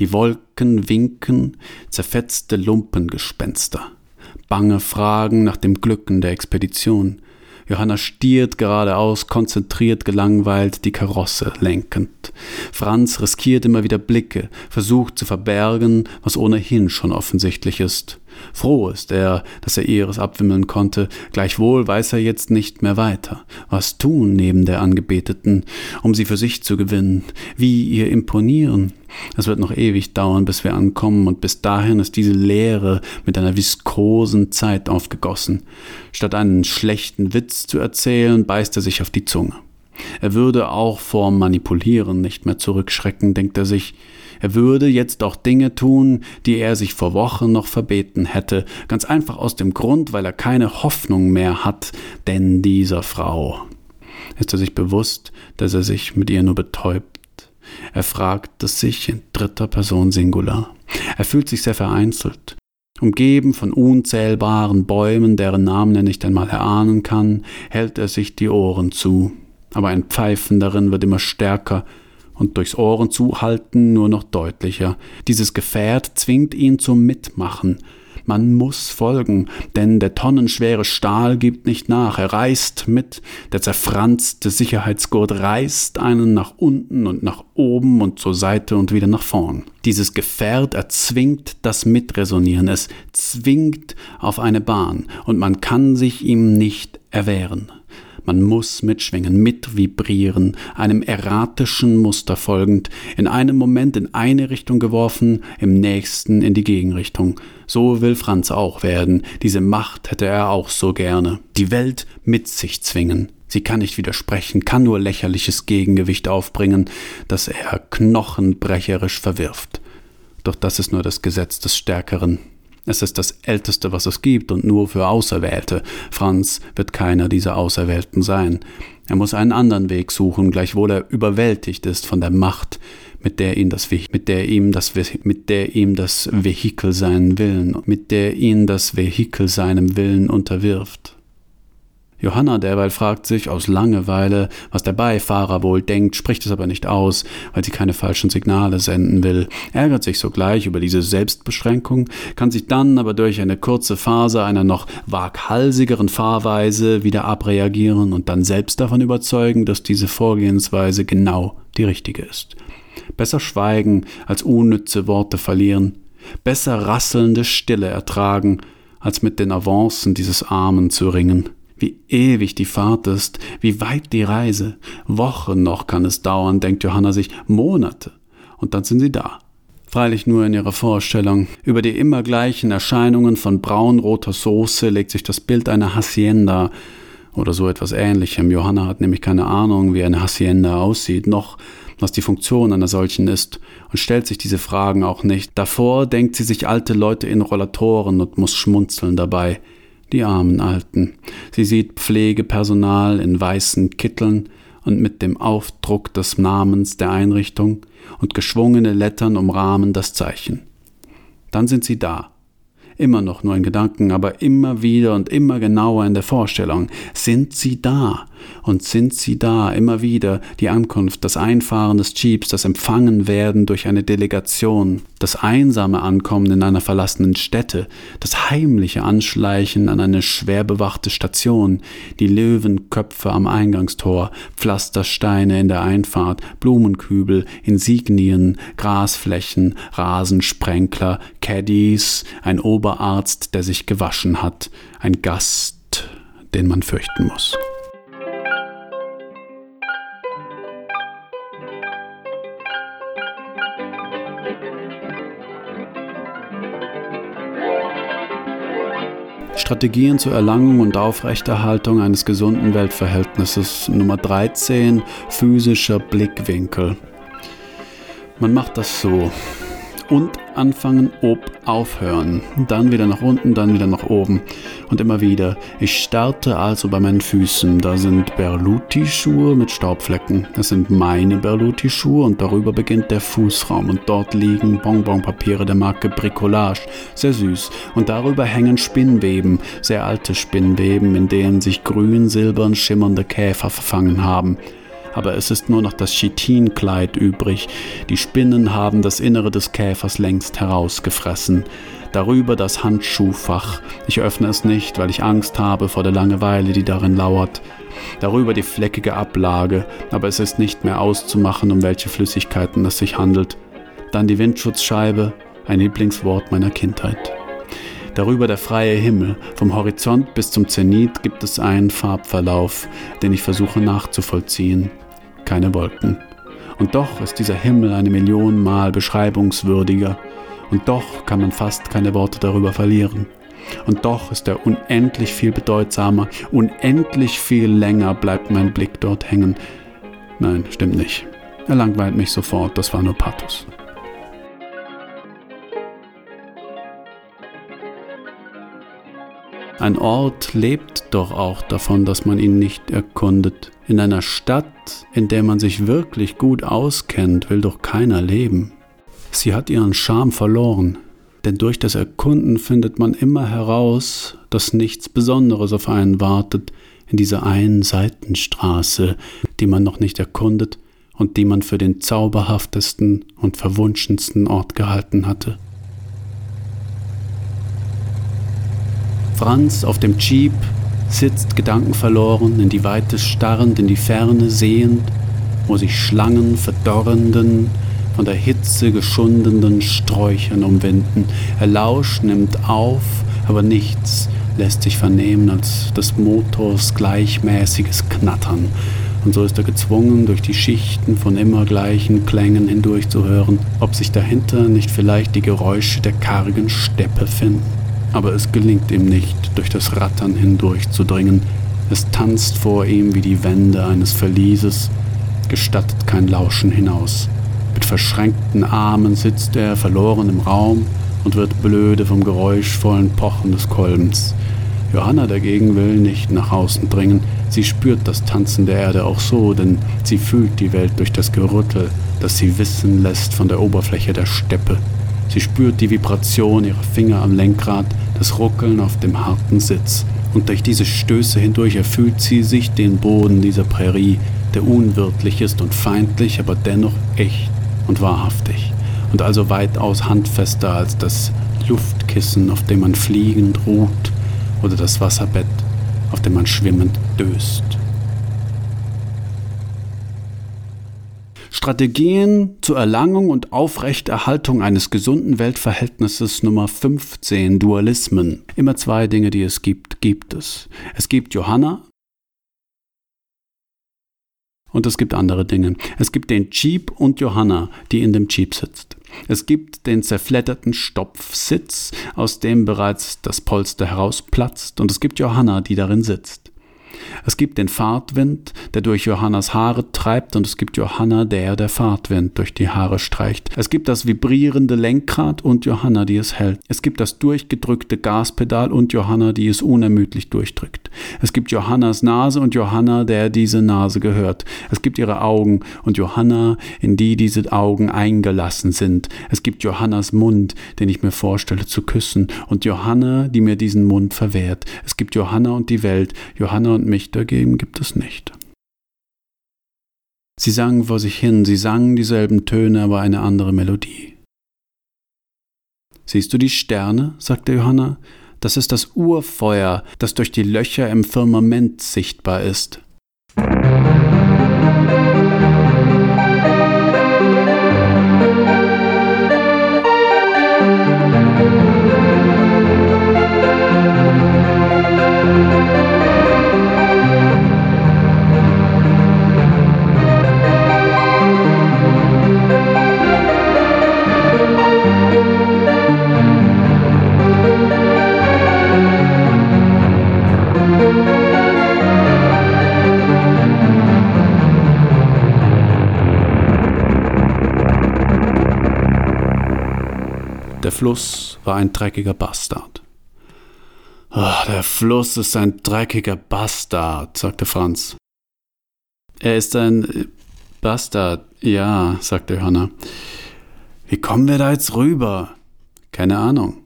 Die Wolken winken, zerfetzte Lumpengespenster. Bange Fragen nach dem Glücken der Expedition. Johanna stiert geradeaus, konzentriert, gelangweilt, die Karosse lenkend. Franz riskiert immer wieder Blicke, versucht zu verbergen, was ohnehin schon offensichtlich ist. Froh ist er, dass er Iris abwimmeln konnte, gleichwohl weiß er jetzt nicht mehr weiter. Was tun neben der Angebeteten, um sie für sich zu gewinnen? Wie ihr imponieren? Es wird noch ewig dauern, bis wir ankommen, und bis dahin ist diese Leere mit einer viskosen Zeit aufgegossen. Statt einen schlechten Witz zu erzählen, beißt er sich auf die Zunge. Er würde auch vor Manipulieren nicht mehr zurückschrecken, denkt er sich. Er würde jetzt auch Dinge tun, die er sich vor Wochen noch verbeten hätte, ganz einfach aus dem Grund, weil er keine Hoffnung mehr hat, denn dieser Frau. Ist er sich bewusst, dass er sich mit ihr nur betäubt? Er fragt es sich in dritter Person Singular. Er fühlt sich sehr vereinzelt. Umgeben von unzählbaren Bäumen, deren Namen er nicht einmal erahnen kann, hält er sich die Ohren zu. Aber ein Pfeifen darin wird immer stärker, und durchs Ohren zuhalten nur noch deutlicher. Dieses Gefährt zwingt ihn zum Mitmachen. Man muss folgen, denn der tonnenschwere Stahl gibt nicht nach. Er reißt mit, der zerfranste Sicherheitsgurt reißt einen nach unten und nach oben und zur Seite und wieder nach vorn. Dieses Gefährt erzwingt das Mitresonieren, es zwingt auf eine Bahn, und man kann sich ihm nicht erwehren. Man muss mitschwingen, mitvibrieren, einem erratischen Muster folgend, in einem Moment in eine Richtung geworfen, im nächsten in die Gegenrichtung. So will Franz auch werden, diese Macht hätte er auch so gerne. Die Welt mit sich zwingen. Sie kann nicht widersprechen, kann nur lächerliches Gegengewicht aufbringen, das er knochenbrecherisch verwirft. Doch das ist nur das Gesetz des Stärkeren. Es ist das Älteste, was es gibt und nur für Auserwählte. Franz wird keiner dieser Auserwählten sein. Er muss einen anderen Weg suchen, gleichwohl er überwältigt ist von der Macht, mit der ihn das, mit der ihm das, mit der ihm das Vehikel seinen Willen, mit der ihn das Vehikel seinem Willen unterwirft. Johanna derweil fragt sich aus Langeweile, was der Beifahrer wohl denkt, spricht es aber nicht aus, weil sie keine falschen Signale senden will, ärgert sich sogleich über diese Selbstbeschränkung, kann sich dann aber durch eine kurze Phase einer noch waghalsigeren Fahrweise wieder abreagieren und dann selbst davon überzeugen, dass diese Vorgehensweise genau die richtige ist. Besser schweigen als unnütze Worte verlieren, besser rasselnde Stille ertragen, als mit den Avancen dieses Armen zu ringen. Wie ewig die Fahrt ist, wie weit die Reise. Wochen noch kann es dauern, denkt Johanna sich, Monate. Und dann sind sie da. Freilich nur in ihrer Vorstellung. Über die immer gleichen Erscheinungen von braunroter Soße legt sich das Bild einer Hacienda oder so etwas ähnlichem. Johanna hat nämlich keine Ahnung, wie eine Hacienda aussieht, noch was die Funktion einer solchen ist und stellt sich diese Fragen auch nicht. Davor denkt sie sich alte Leute in Rollatoren und muss schmunzeln dabei die armen Alten. Sie sieht Pflegepersonal in weißen Kitteln und mit dem Aufdruck des Namens der Einrichtung und geschwungene Lettern umrahmen das Zeichen. Dann sind sie da, immer noch nur in Gedanken, aber immer wieder und immer genauer in der Vorstellung. Sind sie da? Und sind sie da immer wieder die Ankunft, das Einfahren des Jeeps, das Empfangenwerden durch eine Delegation, das einsame Ankommen in einer verlassenen Stätte, das heimliche Anschleichen an eine schwer bewachte Station, die Löwenköpfe am Eingangstor, Pflastersteine in der Einfahrt, Blumenkübel, Insignien, Grasflächen, Rasensprenkler, Caddies, ein Oberarzt, der sich gewaschen hat, ein Gast, den man fürchten muss. Strategien zur Erlangung und Aufrechterhaltung eines gesunden Weltverhältnisses. Nummer 13. Physischer Blickwinkel. Man macht das so und anfangen, ob aufhören. Dann wieder nach unten, dann wieder nach oben und immer wieder. Ich starte also bei meinen Füßen. Da sind Berluti-Schuhe mit Staubflecken. Das sind meine Berluti-Schuhe und darüber beginnt der Fußraum und dort liegen Bonbonpapiere der Marke Bricolage. Sehr süß. Und darüber hängen Spinnweben, sehr alte Spinnweben, in denen sich grün-silbern schimmernde Käfer verfangen haben aber es ist nur noch das Chitinkleid übrig. Die Spinnen haben das Innere des Käfers längst herausgefressen. Darüber das Handschuhfach. Ich öffne es nicht, weil ich Angst habe vor der Langeweile, die darin lauert. Darüber die fleckige Ablage, aber es ist nicht mehr auszumachen, um welche Flüssigkeiten es sich handelt. Dann die Windschutzscheibe, ein Lieblingswort meiner Kindheit. Darüber der freie Himmel. Vom Horizont bis zum Zenit gibt es einen Farbverlauf, den ich versuche nachzuvollziehen. Keine Wolken. Und doch ist dieser Himmel eine Million Mal beschreibungswürdiger. Und doch kann man fast keine Worte darüber verlieren. Und doch ist er unendlich viel bedeutsamer, unendlich viel länger bleibt mein Blick dort hängen. Nein, stimmt nicht. Er langweilt mich sofort, das war nur Pathos. Ein Ort lebt doch auch davon, dass man ihn nicht erkundet. In einer Stadt, in der man sich wirklich gut auskennt, will doch keiner leben. Sie hat ihren Charme verloren, denn durch das Erkunden findet man immer heraus, dass nichts Besonderes auf einen wartet in dieser einen Seitenstraße, die man noch nicht erkundet und die man für den zauberhaftesten und verwunschensten Ort gehalten hatte. Franz auf dem Jeep sitzt gedankenverloren, in die Weite starrend, in die Ferne sehend, wo sich Schlangen verdorrenden, von der Hitze geschundenen Sträuchern umwinden. Er lauscht, nimmt auf, aber nichts lässt sich vernehmen als des Motors gleichmäßiges Knattern. Und so ist er gezwungen, durch die Schichten von immer gleichen Klängen hindurchzuhören, ob sich dahinter nicht vielleicht die Geräusche der kargen Steppe finden aber es gelingt ihm nicht, durch das Rattern hindurchzudringen. Es tanzt vor ihm wie die Wände eines Verlieses, gestattet kein Lauschen hinaus. Mit verschränkten Armen sitzt er verloren im Raum und wird blöde vom geräuschvollen Pochen des Kolbens. Johanna dagegen will nicht nach außen dringen. Sie spürt das Tanzen der Erde auch so, denn sie fühlt die Welt durch das Gerüttel, das sie wissen lässt von der Oberfläche der Steppe. Sie spürt die Vibration ihrer Finger am Lenkrad, das Ruckeln auf dem harten Sitz. Und durch diese Stöße hindurch erfüllt sie sich den Boden dieser Prärie, der unwirtlich ist und feindlich, aber dennoch echt und wahrhaftig. Und also weitaus handfester als das Luftkissen, auf dem man fliegend ruht, oder das Wasserbett, auf dem man schwimmend döst. Strategien zur Erlangung und Aufrechterhaltung eines gesunden Weltverhältnisses Nummer 15 Dualismen. Immer zwei Dinge, die es gibt, gibt es. Es gibt Johanna und es gibt andere Dinge. Es gibt den Jeep und Johanna, die in dem Jeep sitzt. Es gibt den zerfledderten Stopfsitz, aus dem bereits das Polster herausplatzt, und es gibt Johanna, die darin sitzt. Es gibt den Fahrtwind, der durch Johannas Haare treibt, und es gibt Johanna, der der Fahrtwind durch die Haare streicht. Es gibt das vibrierende Lenkrad und Johanna, die es hält. Es gibt das durchgedrückte Gaspedal und Johanna, die es unermüdlich durchdrückt. Es gibt Johannas Nase und Johanna, der diese Nase gehört. Es gibt ihre Augen und Johanna, in die diese Augen eingelassen sind. Es gibt Johannas Mund, den ich mir vorstelle zu küssen, und Johanna, die mir diesen Mund verwehrt. Es gibt Johanna und die Welt, Johanna und mich dagegen gibt es nicht. Sie sangen vor sich hin, sie sangen dieselben Töne, aber eine andere Melodie. Siehst du die Sterne? sagte Johanna. Das ist das Urfeuer, das durch die Löcher im Firmament sichtbar ist. Der Fluss war ein dreckiger Bastard. Oh, der Fluss ist ein dreckiger Bastard, sagte Franz. Er ist ein Bastard, ja, sagte Johanna. Wie kommen wir da jetzt rüber? Keine Ahnung.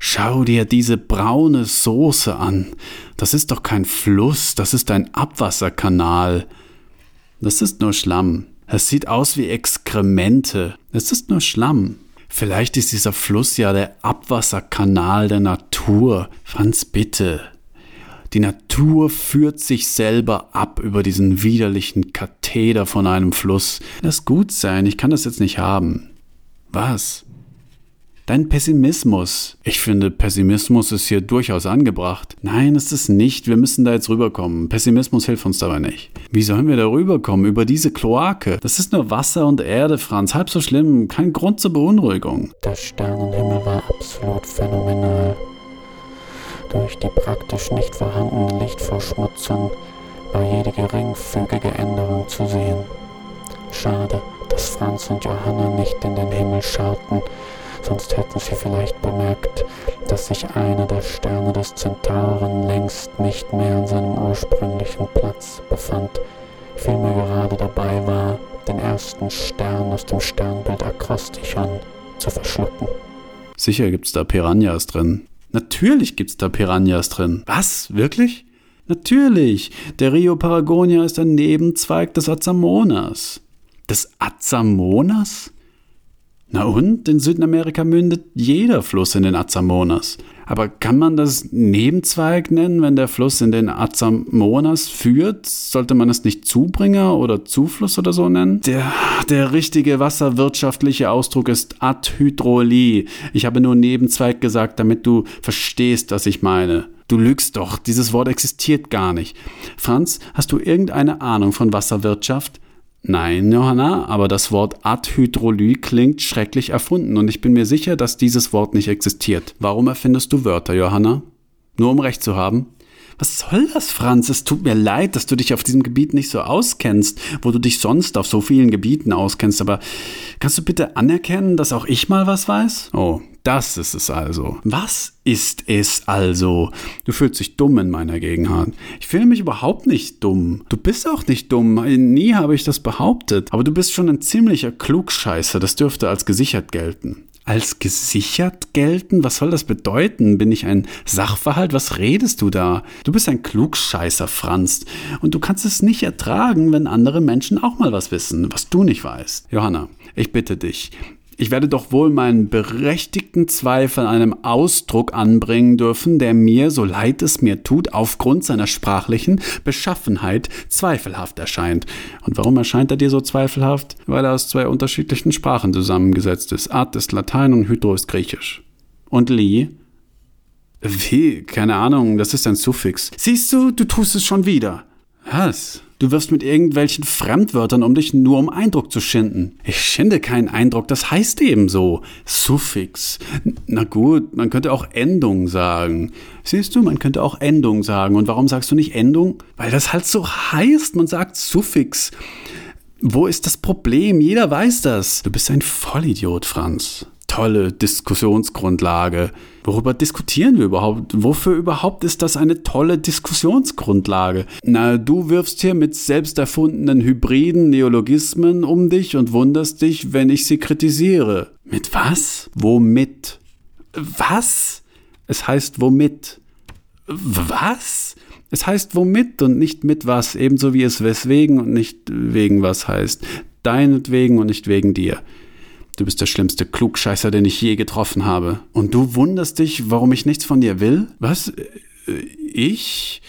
Schau dir diese braune Soße an. Das ist doch kein Fluss, das ist ein Abwasserkanal. Das ist nur Schlamm. Es sieht aus wie Exkremente. Es ist nur Schlamm. Vielleicht ist dieser Fluss ja der Abwasserkanal der Natur. Franz, bitte. Die Natur führt sich selber ab über diesen widerlichen Katheder von einem Fluss. Lass gut sein, ich kann das jetzt nicht haben. Was? Dein Pessimismus. Ich finde, Pessimismus ist hier durchaus angebracht. Nein, ist es nicht. Wir müssen da jetzt rüberkommen. Pessimismus hilft uns dabei nicht. Wie sollen wir da rüberkommen? Über diese Kloake? Das ist nur Wasser und Erde, Franz. Halb so schlimm. Kein Grund zur Beunruhigung. Der Sternenhimmel war absolut phänomenal. Durch die praktisch nicht vorhandene Lichtverschmutzung war jede geringfügige Änderung zu sehen. Schade, dass Franz und Johanna nicht in den Himmel schauten, sonst hätten sie vielleicht bemerkt, dass sich einer der Sterne des Zentauren längst nicht mehr an seinem ursprünglichen Platz befand, vielmehr gerade dabei war, den ersten Stern aus dem Sternbild Akrostichon zu verschlucken. Sicher gibt's da Piranhas drin. Natürlich gibt's da Piranhas drin. Was? Wirklich? Natürlich. Der Rio Paragonia ist ein Nebenzweig des Azamonas. Des Azamonas? Na und? In Südamerika mündet jeder Fluss in den Azamonas. Aber kann man das Nebenzweig nennen, wenn der Fluss in den Azamonas führt? Sollte man es nicht Zubringer oder Zufluss oder so nennen? Der, der richtige wasserwirtschaftliche Ausdruck ist Adhydrolie. Ich habe nur Nebenzweig gesagt, damit du verstehst, was ich meine. Du lügst doch, dieses Wort existiert gar nicht. Franz, hast du irgendeine Ahnung von Wasserwirtschaft? Nein, Johanna, aber das Wort Adhydrolie klingt schrecklich erfunden und ich bin mir sicher, dass dieses Wort nicht existiert. Warum erfindest du Wörter, Johanna? Nur um recht zu haben? Was soll das, Franz? Es tut mir leid, dass du dich auf diesem Gebiet nicht so auskennst, wo du dich sonst auf so vielen Gebieten auskennst, aber kannst du bitte anerkennen, dass auch ich mal was weiß? Oh, das ist es also. Was ist es also? Du fühlst dich dumm in meiner Gegenwart. Ich fühle mich überhaupt nicht dumm. Du bist auch nicht dumm. Nie habe ich das behauptet. Aber du bist schon ein ziemlicher Klugscheißer. Das dürfte als gesichert gelten als gesichert gelten? Was soll das bedeuten? Bin ich ein Sachverhalt? Was redest du da? Du bist ein Klugscheißer, Franz. Und du kannst es nicht ertragen, wenn andere Menschen auch mal was wissen, was du nicht weißt. Johanna, ich bitte dich, ich werde doch wohl meinen berechtigten Zweifel einem Ausdruck anbringen dürfen, der mir, so leid es mir tut, aufgrund seiner sprachlichen Beschaffenheit zweifelhaft erscheint. Und warum erscheint er dir so zweifelhaft? Weil er aus zwei unterschiedlichen Sprachen zusammengesetzt ist. Art ist Latein und Hydro ist Griechisch. Und Li? Wie? Keine Ahnung, das ist ein Suffix. Siehst du, du tust es schon wieder. Was? Du wirfst mit irgendwelchen Fremdwörtern um dich, nur um Eindruck zu schinden. Ich schinde keinen Eindruck, das heißt eben so. Suffix. Na gut, man könnte auch Endung sagen. Siehst du, man könnte auch Endung sagen. Und warum sagst du nicht Endung? Weil das halt so heißt, man sagt Suffix. Wo ist das Problem? Jeder weiß das. Du bist ein Vollidiot, Franz tolle Diskussionsgrundlage. Worüber diskutieren wir überhaupt? Wofür überhaupt ist das eine tolle Diskussionsgrundlage? Na, du wirfst hier mit selbst erfundenen hybriden Neologismen um dich und wunderst dich, wenn ich sie kritisiere. Mit was? Womit? Was? Es heißt womit. Was? Es heißt womit und nicht mit was, ebenso wie es weswegen und nicht wegen was heißt. Deinetwegen und nicht wegen dir. Du bist der schlimmste Klugscheißer, den ich je getroffen habe. Und du wunderst dich, warum ich nichts von dir will? Was? Äh, ich?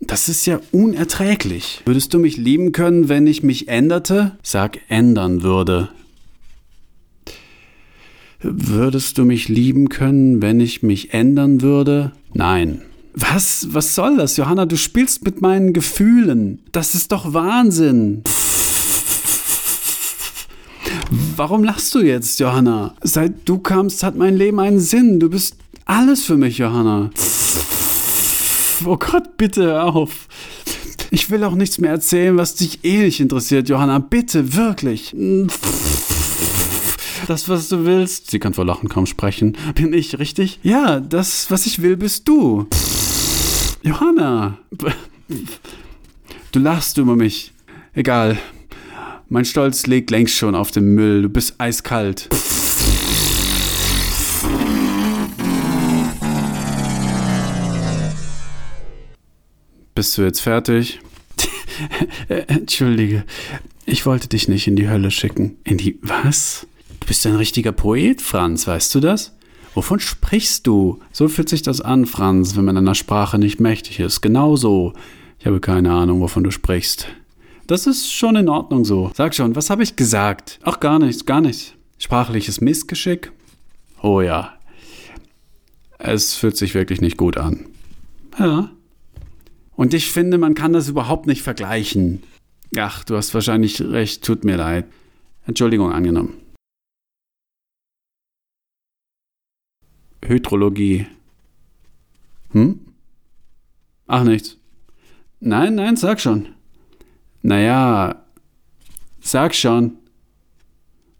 Das ist ja unerträglich. Würdest du mich lieben können, wenn ich mich änderte? Sag ändern würde. Würdest du mich lieben können, wenn ich mich ändern würde? Nein. Was? Was soll das, Johanna? Du spielst mit meinen Gefühlen. Das ist doch Wahnsinn. Pff. Warum lachst du jetzt, Johanna? Seit du kamst, hat mein Leben einen Sinn. Du bist alles für mich, Johanna. Oh Gott, bitte hör auf. Ich will auch nichts mehr erzählen, was dich eh nicht interessiert, Johanna. Bitte, wirklich. Das, was du willst, sie kann vor Lachen kaum sprechen, bin ich, richtig? Ja, das, was ich will, bist du. Johanna. Du lachst über mich. Egal. Mein Stolz liegt längst schon auf dem Müll. Du bist eiskalt. Bist du jetzt fertig? (laughs) Entschuldige, ich wollte dich nicht in die Hölle schicken. In die was? Du bist ein richtiger Poet, Franz, weißt du das? Wovon sprichst du? So fühlt sich das an, Franz, wenn man einer Sprache nicht mächtig ist. Genau so. Ich habe keine Ahnung, wovon du sprichst. Das ist schon in Ordnung so. Sag schon, was habe ich gesagt? Ach, gar nichts, gar nichts. Sprachliches Missgeschick? Oh ja. Es fühlt sich wirklich nicht gut an. Ja. Und ich finde, man kann das überhaupt nicht vergleichen. Ach, du hast wahrscheinlich recht, tut mir leid. Entschuldigung angenommen. Hydrologie. Hm? Ach, nichts. Nein, nein, sag schon. Naja, sag schon.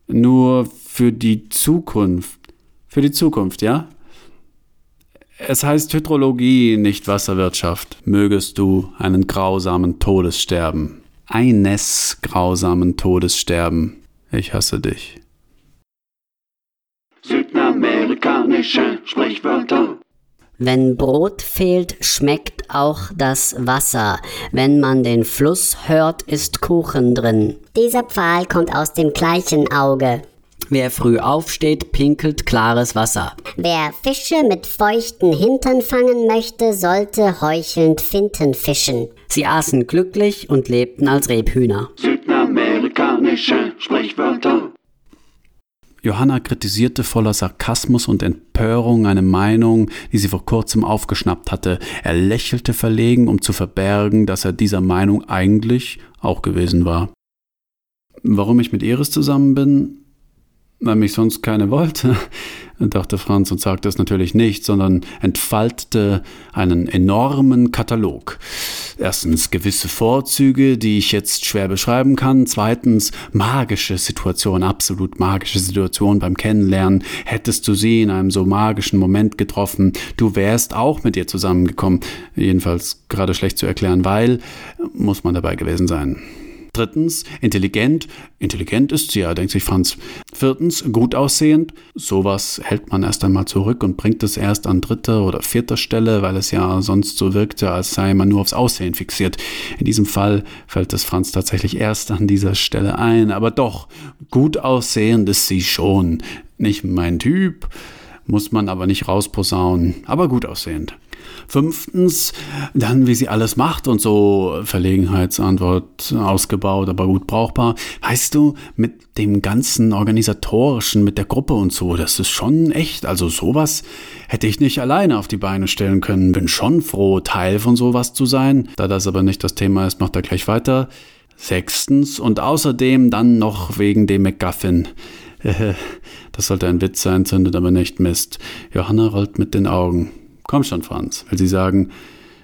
Nur für die Zukunft. Für die Zukunft, ja? Es heißt Hydrologie, nicht Wasserwirtschaft. Mögest du einen grausamen Todes sterben. Eines grausamen Todes sterben. Ich hasse dich. Südamerikanische Sprichwörter. Wenn Brot fehlt, schmeckt auch das Wasser. Wenn man den Fluss hört, ist Kuchen drin. Dieser Pfahl kommt aus dem gleichen Auge. Wer früh aufsteht, pinkelt klares Wasser. Wer Fische mit feuchten Hintern fangen möchte, sollte heuchelnd Finten fischen. Sie aßen glücklich und lebten als Rebhühner. Südamerikanische Sprichwörter. Johanna kritisierte voller Sarkasmus und Empörung eine Meinung, die sie vor kurzem aufgeschnappt hatte. Er lächelte verlegen, um zu verbergen, dass er dieser Meinung eigentlich auch gewesen war. Warum ich mit Iris zusammen bin? Weil mich sonst keine wollte, (laughs) dachte Franz und sagte es natürlich nicht, sondern entfaltete einen enormen Katalog. Erstens gewisse Vorzüge, die ich jetzt schwer beschreiben kann. Zweitens magische Situation, absolut magische Situation beim Kennenlernen. Hättest du sie in einem so magischen Moment getroffen, du wärst auch mit ihr zusammengekommen. Jedenfalls gerade schlecht zu erklären, weil muss man dabei gewesen sein. Drittens, intelligent. Intelligent ist sie ja, denkt sich Franz. Viertens, gut aussehend. Sowas hält man erst einmal zurück und bringt es erst an dritter oder vierter Stelle, weil es ja sonst so wirkte, als sei man nur aufs Aussehen fixiert. In diesem Fall fällt es Franz tatsächlich erst an dieser Stelle ein. Aber doch, gut aussehend ist sie schon. Nicht mein Typ, muss man aber nicht rausposaunen, aber gut aussehend. Fünftens, dann wie sie alles macht und so Verlegenheitsantwort ausgebaut, aber gut brauchbar. Weißt du, mit dem ganzen organisatorischen, mit der Gruppe und so, das ist schon echt. Also sowas hätte ich nicht alleine auf die Beine stellen können. Bin schon froh, Teil von sowas zu sein. Da das aber nicht das Thema ist, macht er gleich weiter. Sechstens und außerdem dann noch wegen dem McGuffin. (laughs) Das sollte ein Witz sein, zündet aber nicht Mist. Johanna rollt mit den Augen. Komm schon, Franz, will sie sagen,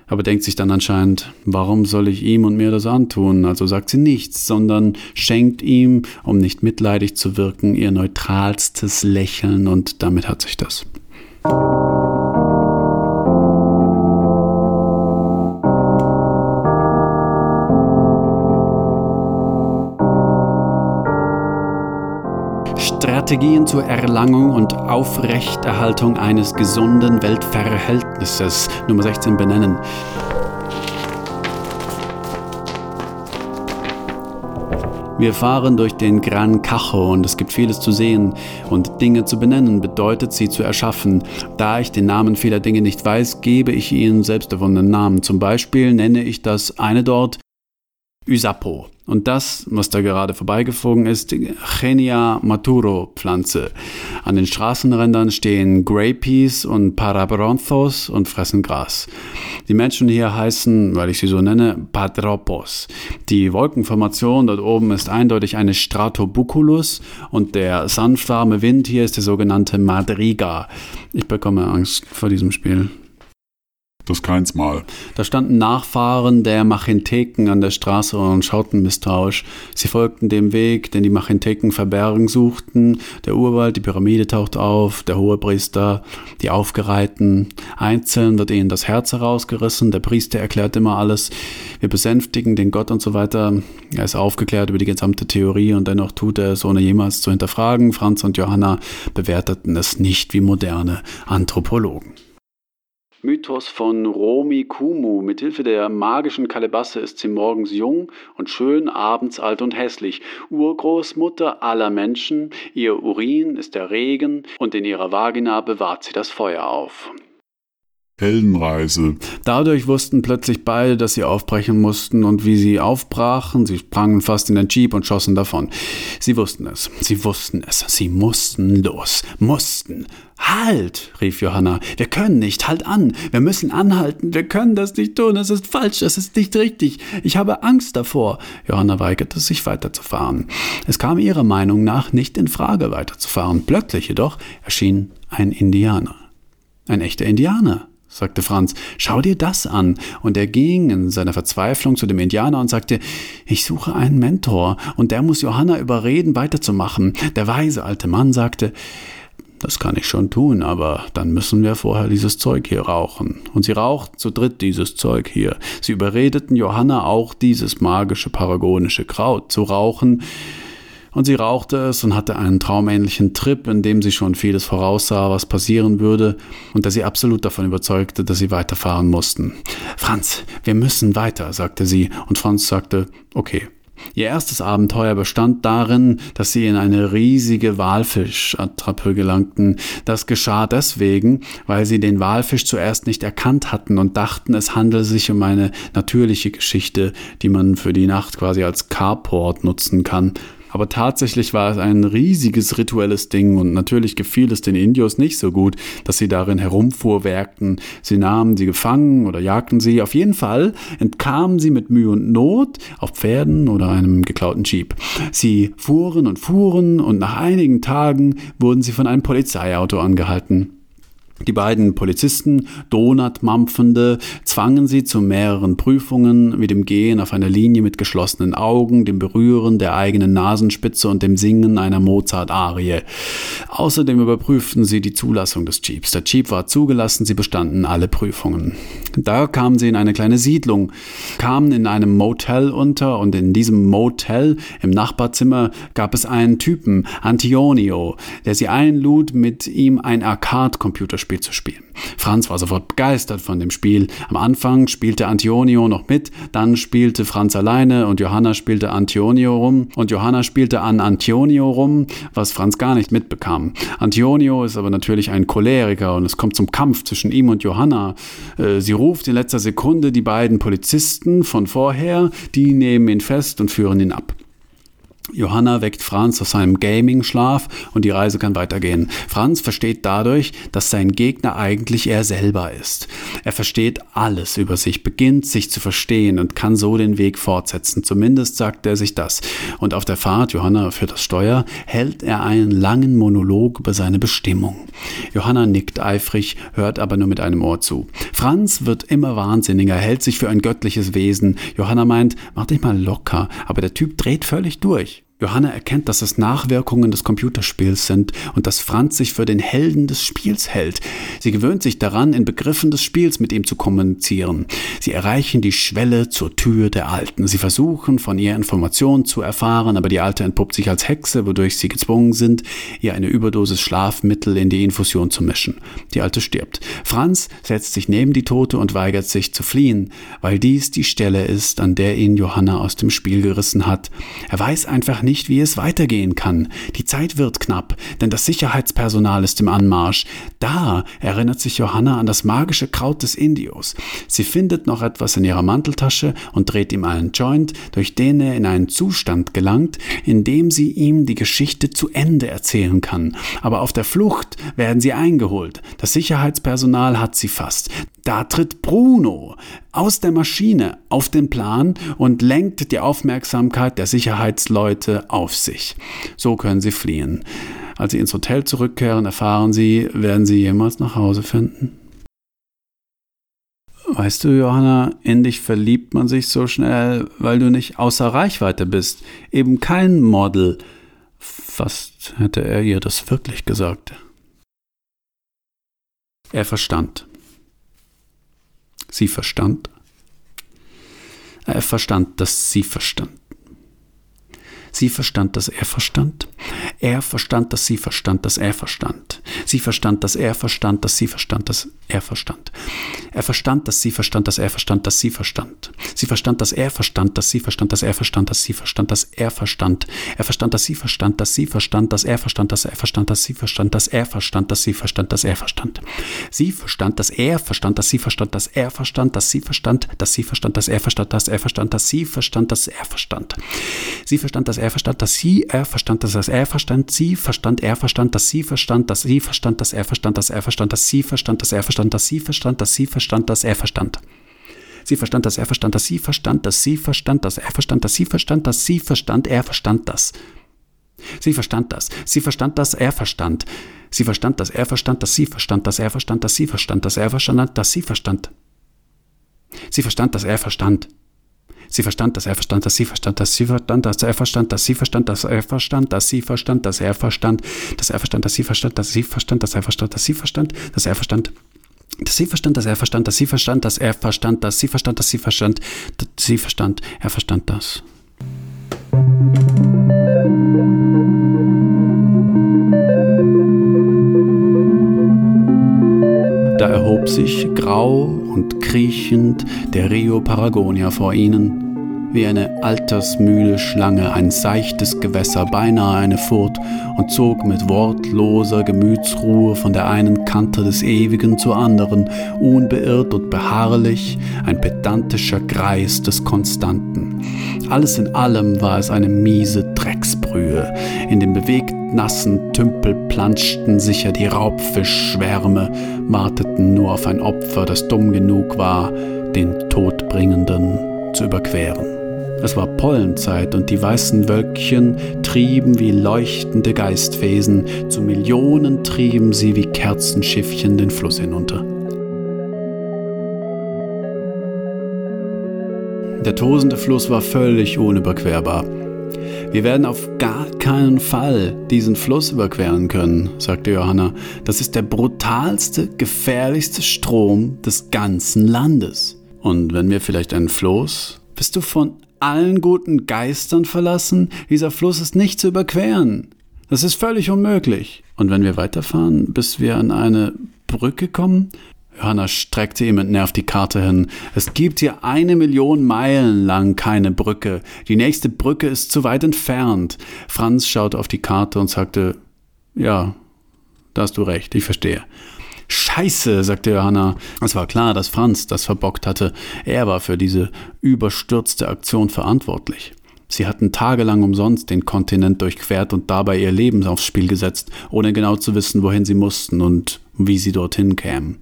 aber denkt sich dann anscheinend, warum soll ich ihm und mir das antun? Also sagt sie nichts, sondern schenkt ihm, um nicht mitleidig zu wirken, ihr neutralstes Lächeln und damit hat sich das. Strategien zur Erlangung und Aufrechterhaltung eines gesunden Weltverhältnisses Nummer 16 benennen. Wir fahren durch den Gran Cajo und es gibt vieles zu sehen und Dinge zu benennen bedeutet sie zu erschaffen. Da ich den Namen vieler Dinge nicht weiß, gebe ich ihnen selbst erfundenen Namen. Zum Beispiel nenne ich das eine dort Usapo. Und das, was da gerade vorbeigeflogen ist, Genia Maturo Pflanze. An den Straßenrändern stehen Grey Peas und Parabronthos und fressen Gras. Die Menschen hier heißen, weil ich sie so nenne, Padropos. Die Wolkenformation dort oben ist eindeutig eine Stratobuculus und der sanft warme Wind hier ist der sogenannte Madriga. Ich bekomme Angst vor diesem Spiel. Das keins Mal. Da standen Nachfahren der Machintheken an der Straße und schauten misstrauisch. Sie folgten dem Weg, den die Machintheken verbergen suchten. Der Urwald, die Pyramide taucht auf, der Hohepriester, die Aufgereihten. Einzeln wird ihnen das Herz herausgerissen. Der Priester erklärt immer alles. Wir besänftigen den Gott und so weiter. Er ist aufgeklärt über die gesamte Theorie und dennoch tut er es, ohne jemals zu hinterfragen. Franz und Johanna bewerteten es nicht wie moderne Anthropologen. Mythos von Romi Kumu. Mithilfe der magischen Kalebasse ist sie morgens jung und schön, abends alt und hässlich. Urgroßmutter aller Menschen, ihr Urin ist der Regen und in ihrer Vagina bewahrt sie das Feuer auf. Heldenreise. Dadurch wussten plötzlich beide, dass sie aufbrechen mussten und wie sie aufbrachen, sie sprangen fast in den Jeep und schossen davon. Sie wussten es, sie wussten es, sie mussten los, mussten. Halt, rief Johanna, wir können nicht, halt an, wir müssen anhalten, wir können das nicht tun, es ist falsch, es ist nicht richtig, ich habe Angst davor. Johanna weigerte sich weiterzufahren. Es kam ihrer Meinung nach nicht in Frage weiterzufahren. Plötzlich jedoch erschien ein Indianer. Ein echter Indianer sagte Franz, schau dir das an. Und er ging in seiner Verzweiflung zu dem Indianer und sagte, ich suche einen Mentor, und der muss Johanna überreden, weiterzumachen. Der weise alte Mann sagte, das kann ich schon tun, aber dann müssen wir vorher dieses Zeug hier rauchen. Und sie rauchten zu dritt dieses Zeug hier. Sie überredeten Johanna auch dieses magische paragonische Kraut zu rauchen, und sie rauchte es und hatte einen traumähnlichen Trip, in dem sie schon vieles voraussah, was passieren würde und der sie absolut davon überzeugte, dass sie weiterfahren mussten. Franz, wir müssen weiter, sagte sie, und Franz sagte, okay. Ihr erstes Abenteuer bestand darin, dass sie in eine riesige Walfischattrappe gelangten. Das geschah deswegen, weil sie den Walfisch zuerst nicht erkannt hatten und dachten, es handele sich um eine natürliche Geschichte, die man für die Nacht quasi als Carport nutzen kann. Aber tatsächlich war es ein riesiges rituelles Ding und natürlich gefiel es den Indios nicht so gut, dass sie darin herumfuhrwerkten. Sie nahmen sie gefangen oder jagten sie. Auf jeden Fall entkamen sie mit Mühe und Not auf Pferden oder einem geklauten Jeep. Sie fuhren und fuhren und nach einigen Tagen wurden sie von einem Polizeiauto angehalten. Die beiden Polizisten, Donutmampfende, zwangen sie zu mehreren Prüfungen, wie dem Gehen auf einer Linie mit geschlossenen Augen, dem Berühren der eigenen Nasenspitze und dem Singen einer Mozart-Arie. Außerdem überprüften sie die Zulassung des Jeeps. Der Jeep war zugelassen, sie bestanden alle Prüfungen. Da kamen sie in eine kleine Siedlung, kamen in einem Motel unter und in diesem Motel im Nachbarzimmer gab es einen Typen, Antonio, der sie einlud, mit ihm ein Arcade-Computerspiel Spiel zu spielen. Franz war sofort begeistert von dem Spiel. Am Anfang spielte Antonio noch mit, dann spielte Franz alleine und Johanna spielte Antonio rum und Johanna spielte an Antonio rum, was Franz gar nicht mitbekam. Antonio ist aber natürlich ein Choleriker und es kommt zum Kampf zwischen ihm und Johanna. Äh, sie ruft in letzter Sekunde die beiden Polizisten von vorher, die nehmen ihn fest und führen ihn ab. Johanna weckt Franz aus seinem Gaming-Schlaf und die Reise kann weitergehen. Franz versteht dadurch, dass sein Gegner eigentlich er selber ist. Er versteht alles über sich, beginnt sich zu verstehen und kann so den Weg fortsetzen. Zumindest sagt er sich das. Und auf der Fahrt, Johanna führt das Steuer, hält er einen langen Monolog über seine Bestimmung. Johanna nickt eifrig, hört aber nur mit einem Ohr zu. Franz wird immer wahnsinniger, hält sich für ein göttliches Wesen. Johanna meint, mach dich mal locker, aber der Typ dreht völlig durch. Johanna erkennt, dass es Nachwirkungen des Computerspiels sind und dass Franz sich für den Helden des Spiels hält. Sie gewöhnt sich daran, in Begriffen des Spiels mit ihm zu kommunizieren. Sie erreichen die Schwelle zur Tür der Alten. Sie versuchen, von ihr Informationen zu erfahren, aber die Alte entpuppt sich als Hexe, wodurch sie gezwungen sind, ihr eine Überdosis Schlafmittel in die Infusion zu mischen. Die Alte stirbt. Franz setzt sich neben die Tote und weigert sich zu fliehen, weil dies die Stelle ist, an der ihn Johanna aus dem Spiel gerissen hat. Er weiß einfach nicht, wie es weitergehen kann. Die Zeit wird knapp, denn das Sicherheitspersonal ist im Anmarsch. Da erinnert sich Johanna an das magische Kraut des Indios. Sie findet noch etwas in ihrer Manteltasche und dreht ihm einen Joint, durch den er in einen Zustand gelangt, in dem sie ihm die Geschichte zu Ende erzählen kann. Aber auf der Flucht werden sie eingeholt. Das Sicherheitspersonal hat sie fast. Da tritt Bruno aus der Maschine auf den Plan und lenkt die Aufmerksamkeit der Sicherheitsleute auf sich. So können sie fliehen. Als sie ins Hotel zurückkehren, erfahren sie, werden sie jemals nach Hause finden? Weißt du, Johanna, in dich verliebt man sich so schnell, weil du nicht außer Reichweite bist. Eben kein Model. Fast hätte er ihr das wirklich gesagt. Er verstand. Sie verstand. Er verstand, dass sie verstand. Sie verstand, dass er verstand. Er verstand, dass sie verstand, dass er verstand. Sie verstand, dass er verstand, dass sie verstand, dass er verstand. Er verstand, dass sie verstand, dass er verstand, dass sie verstand. Sie verstand, dass er verstand, dass sie verstand, dass er verstand, dass sie verstand, dass er verstand. Er verstand, dass sie verstand, dass sie verstand, dass er verstand, dass er verstand, dass sie verstand, dass er verstand, dass sie verstand, dass er verstand. Sie verstand, dass er verstand, dass sie verstand, dass er verstand, dass sie verstand, dass sie verstand, dass er verstand, dass er verstand, dass sie verstand, dass er verstand. Sie verstand, dass er verstand, dass sie er verstand, dass er verstand, sie verstand, er verstand, dass sie verstand, dass sie verstand, dass er verstand, dass er verstand, dass sie verstand, dass er verstand, dass sie verstand, dass sie verstand, dass er verstand. Sie verstand, dass er verstand, dass sie verstand, dass sie verstand, dass er verstand, dass sie verstand, dass sie verstand, er verstand das. Sie verstand das. Sie verstand, dass er verstand. Sie verstand, dass er verstand, dass sie verstand, dass er verstand, dass sie verstand, dass er verstand, dass sie verstand. Sie verstand, dass er verstand. Sie verstand, dass er verstand, dass sie verstand, dass sie verstand, dass er verstand, dass sie verstand, dass er verstand, dass sie verstand, dass er verstand, dass er verstand, dass sie verstand, dass sie verstand, dass er verstand, dass sie verstand, dass er verstand, dass sie verstand, dass er verstand, dass sie verstand, dass er verstand, dass sie verstand, dass sie verstand, dass sie verstand, er verstand das. Da erhob sich grau und kriechend der Rio Paragonia vor ihnen, wie eine altersmüde Schlange, ein seichtes Gewässer, beinahe eine Furt, und zog mit wortloser Gemütsruhe von der einen Kante des Ewigen zur anderen, unbeirrt und beharrlich, ein pedantischer Greis des Konstanten. Alles in allem war es eine miese Drecksbrühe. In dem bewegt nassen Tümpel planschten sicher die Raubfischschwärme, warteten nur auf ein Opfer, das dumm genug war, den Todbringenden zu überqueren. Es war Pollenzeit und die weißen Wölkchen trieben wie leuchtende Geistwesen, zu Millionen trieben sie wie Kerzenschiffchen den Fluss hinunter. Der tosende Fluss war völlig unüberquerbar. Wir werden auf gar keinen Fall diesen Fluss überqueren können, sagte Johanna. Das ist der brutalste, gefährlichste Strom des ganzen Landes. Und wenn wir vielleicht einen Floß, bist du von allen guten Geistern verlassen? Dieser Fluss ist nicht zu überqueren. Das ist völlig unmöglich. Und wenn wir weiterfahren, bis wir an eine Brücke kommen? Johanna streckte ihm entnervt die Karte hin. Es gibt hier eine Million Meilen lang keine Brücke. Die nächste Brücke ist zu weit entfernt. Franz schaute auf die Karte und sagte, ja, da hast du recht, ich verstehe. Scheiße, sagte Johanna. Es war klar, dass Franz das verbockt hatte. Er war für diese überstürzte Aktion verantwortlich. Sie hatten tagelang umsonst den Kontinent durchquert und dabei ihr Leben aufs Spiel gesetzt, ohne genau zu wissen, wohin sie mussten und wie sie dorthin kämen.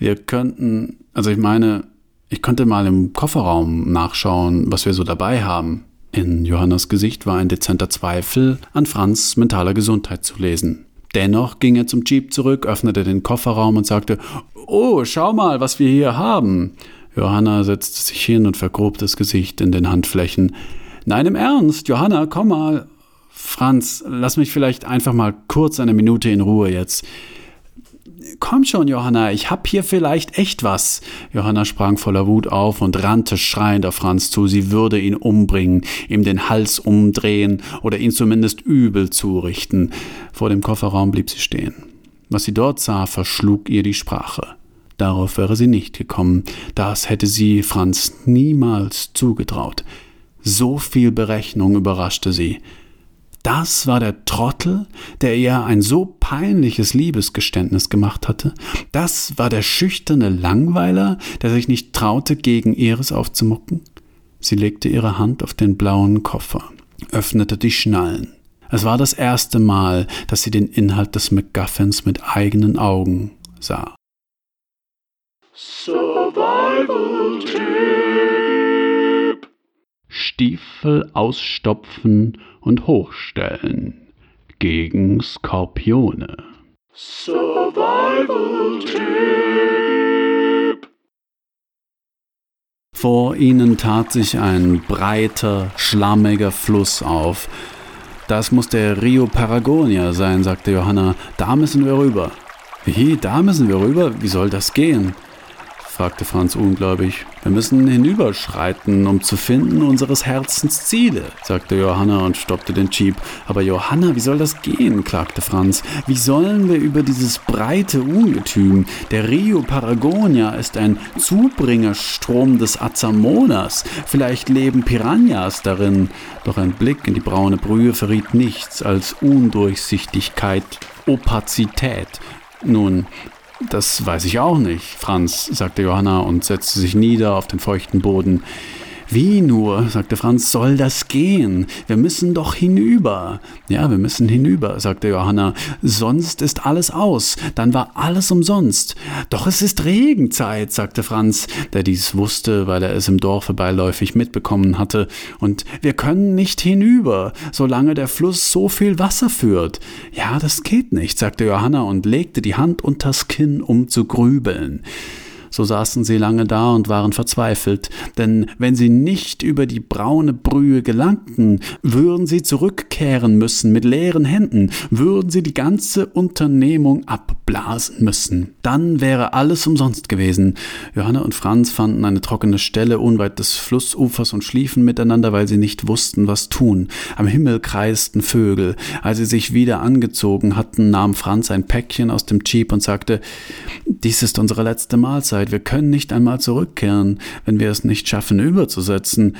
Wir könnten, also ich meine, ich könnte mal im Kofferraum nachschauen, was wir so dabei haben. In Johannas Gesicht war ein dezenter Zweifel an Franz mentaler Gesundheit zu lesen. Dennoch ging er zum Jeep zurück, öffnete den Kofferraum und sagte, Oh, schau mal, was wir hier haben. Johanna setzte sich hin und vergrub das Gesicht in den Handflächen. Nein, im Ernst, Johanna, komm mal. Franz, lass mich vielleicht einfach mal kurz eine Minute in Ruhe jetzt. Komm schon, Johanna, ich hab hier vielleicht echt was. Johanna sprang voller Wut auf und rannte schreiend auf Franz zu. Sie würde ihn umbringen, ihm den Hals umdrehen oder ihn zumindest übel zurichten. Vor dem Kofferraum blieb sie stehen. Was sie dort sah, verschlug ihr die Sprache. Darauf wäre sie nicht gekommen. Das hätte sie Franz niemals zugetraut. So viel Berechnung überraschte sie. Das war der Trottel, der ihr ein so peinliches Liebesgeständnis gemacht hatte. Das war der schüchterne Langweiler, der sich nicht traute, gegen ihres aufzumucken. Sie legte ihre Hand auf den blauen Koffer, öffnete die Schnallen. Es war das erste Mal, dass sie den Inhalt des MacGuffins mit eigenen Augen sah. Survival Tipp. Stiefel ausstopfen und hochstellen gegen Skorpione. Survival Tipp. Vor ihnen tat sich ein breiter, schlammiger Fluss auf. Das muss der Rio Paragonia sein, sagte Johanna. Da müssen wir rüber. Wie, da müssen wir rüber? Wie soll das gehen? Fragte Franz ungläubig. Wir müssen hinüberschreiten, um zu finden unseres Herzens Ziele, sagte Johanna und stoppte den Jeep. Aber Johanna, wie soll das gehen? klagte Franz. Wie sollen wir über dieses breite Ungetüm? Der Rio Paragonia ist ein Zubringerstrom des Azamonas. Vielleicht leben Piranhas darin. Doch ein Blick in die braune Brühe verriet nichts als Undurchsichtigkeit, Opazität. Nun, das weiß ich auch nicht, Franz, sagte Johanna und setzte sich nieder auf den feuchten Boden. Wie nur, sagte Franz, soll das gehen? Wir müssen doch hinüber. Ja, wir müssen hinüber, sagte Johanna. Sonst ist alles aus. Dann war alles umsonst. Doch es ist Regenzeit, sagte Franz, der dies wusste, weil er es im Dorfe beiläufig mitbekommen hatte. Und wir können nicht hinüber, solange der Fluss so viel Wasser führt. Ja, das geht nicht, sagte Johanna und legte die Hand unters Kinn, um zu grübeln. So saßen sie lange da und waren verzweifelt, denn wenn sie nicht über die braune Brühe gelangten, würden sie zurückkehren müssen mit leeren Händen, würden sie die ganze Unternehmung abblasen müssen. Dann wäre alles umsonst gewesen. Johanna und Franz fanden eine trockene Stelle unweit des Flussufers und schliefen miteinander, weil sie nicht wussten, was tun. Am Himmel kreisten Vögel. Als sie sich wieder angezogen hatten, nahm Franz ein Päckchen aus dem Jeep und sagte, dies ist unsere letzte Mahlzeit. Zeit. Wir können nicht einmal zurückkehren, wenn wir es nicht schaffen, überzusetzen.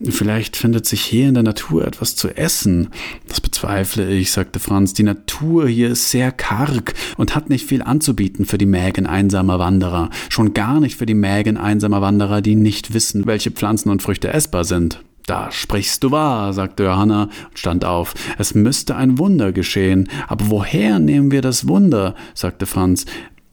Vielleicht findet sich hier in der Natur etwas zu essen. Das bezweifle ich, sagte Franz. Die Natur hier ist sehr karg und hat nicht viel anzubieten für die Mägen einsamer Wanderer. Schon gar nicht für die Mägen einsamer Wanderer, die nicht wissen, welche Pflanzen und Früchte essbar sind. Da sprichst du wahr, sagte Johanna und stand auf. Es müsste ein Wunder geschehen. Aber woher nehmen wir das Wunder? sagte Franz.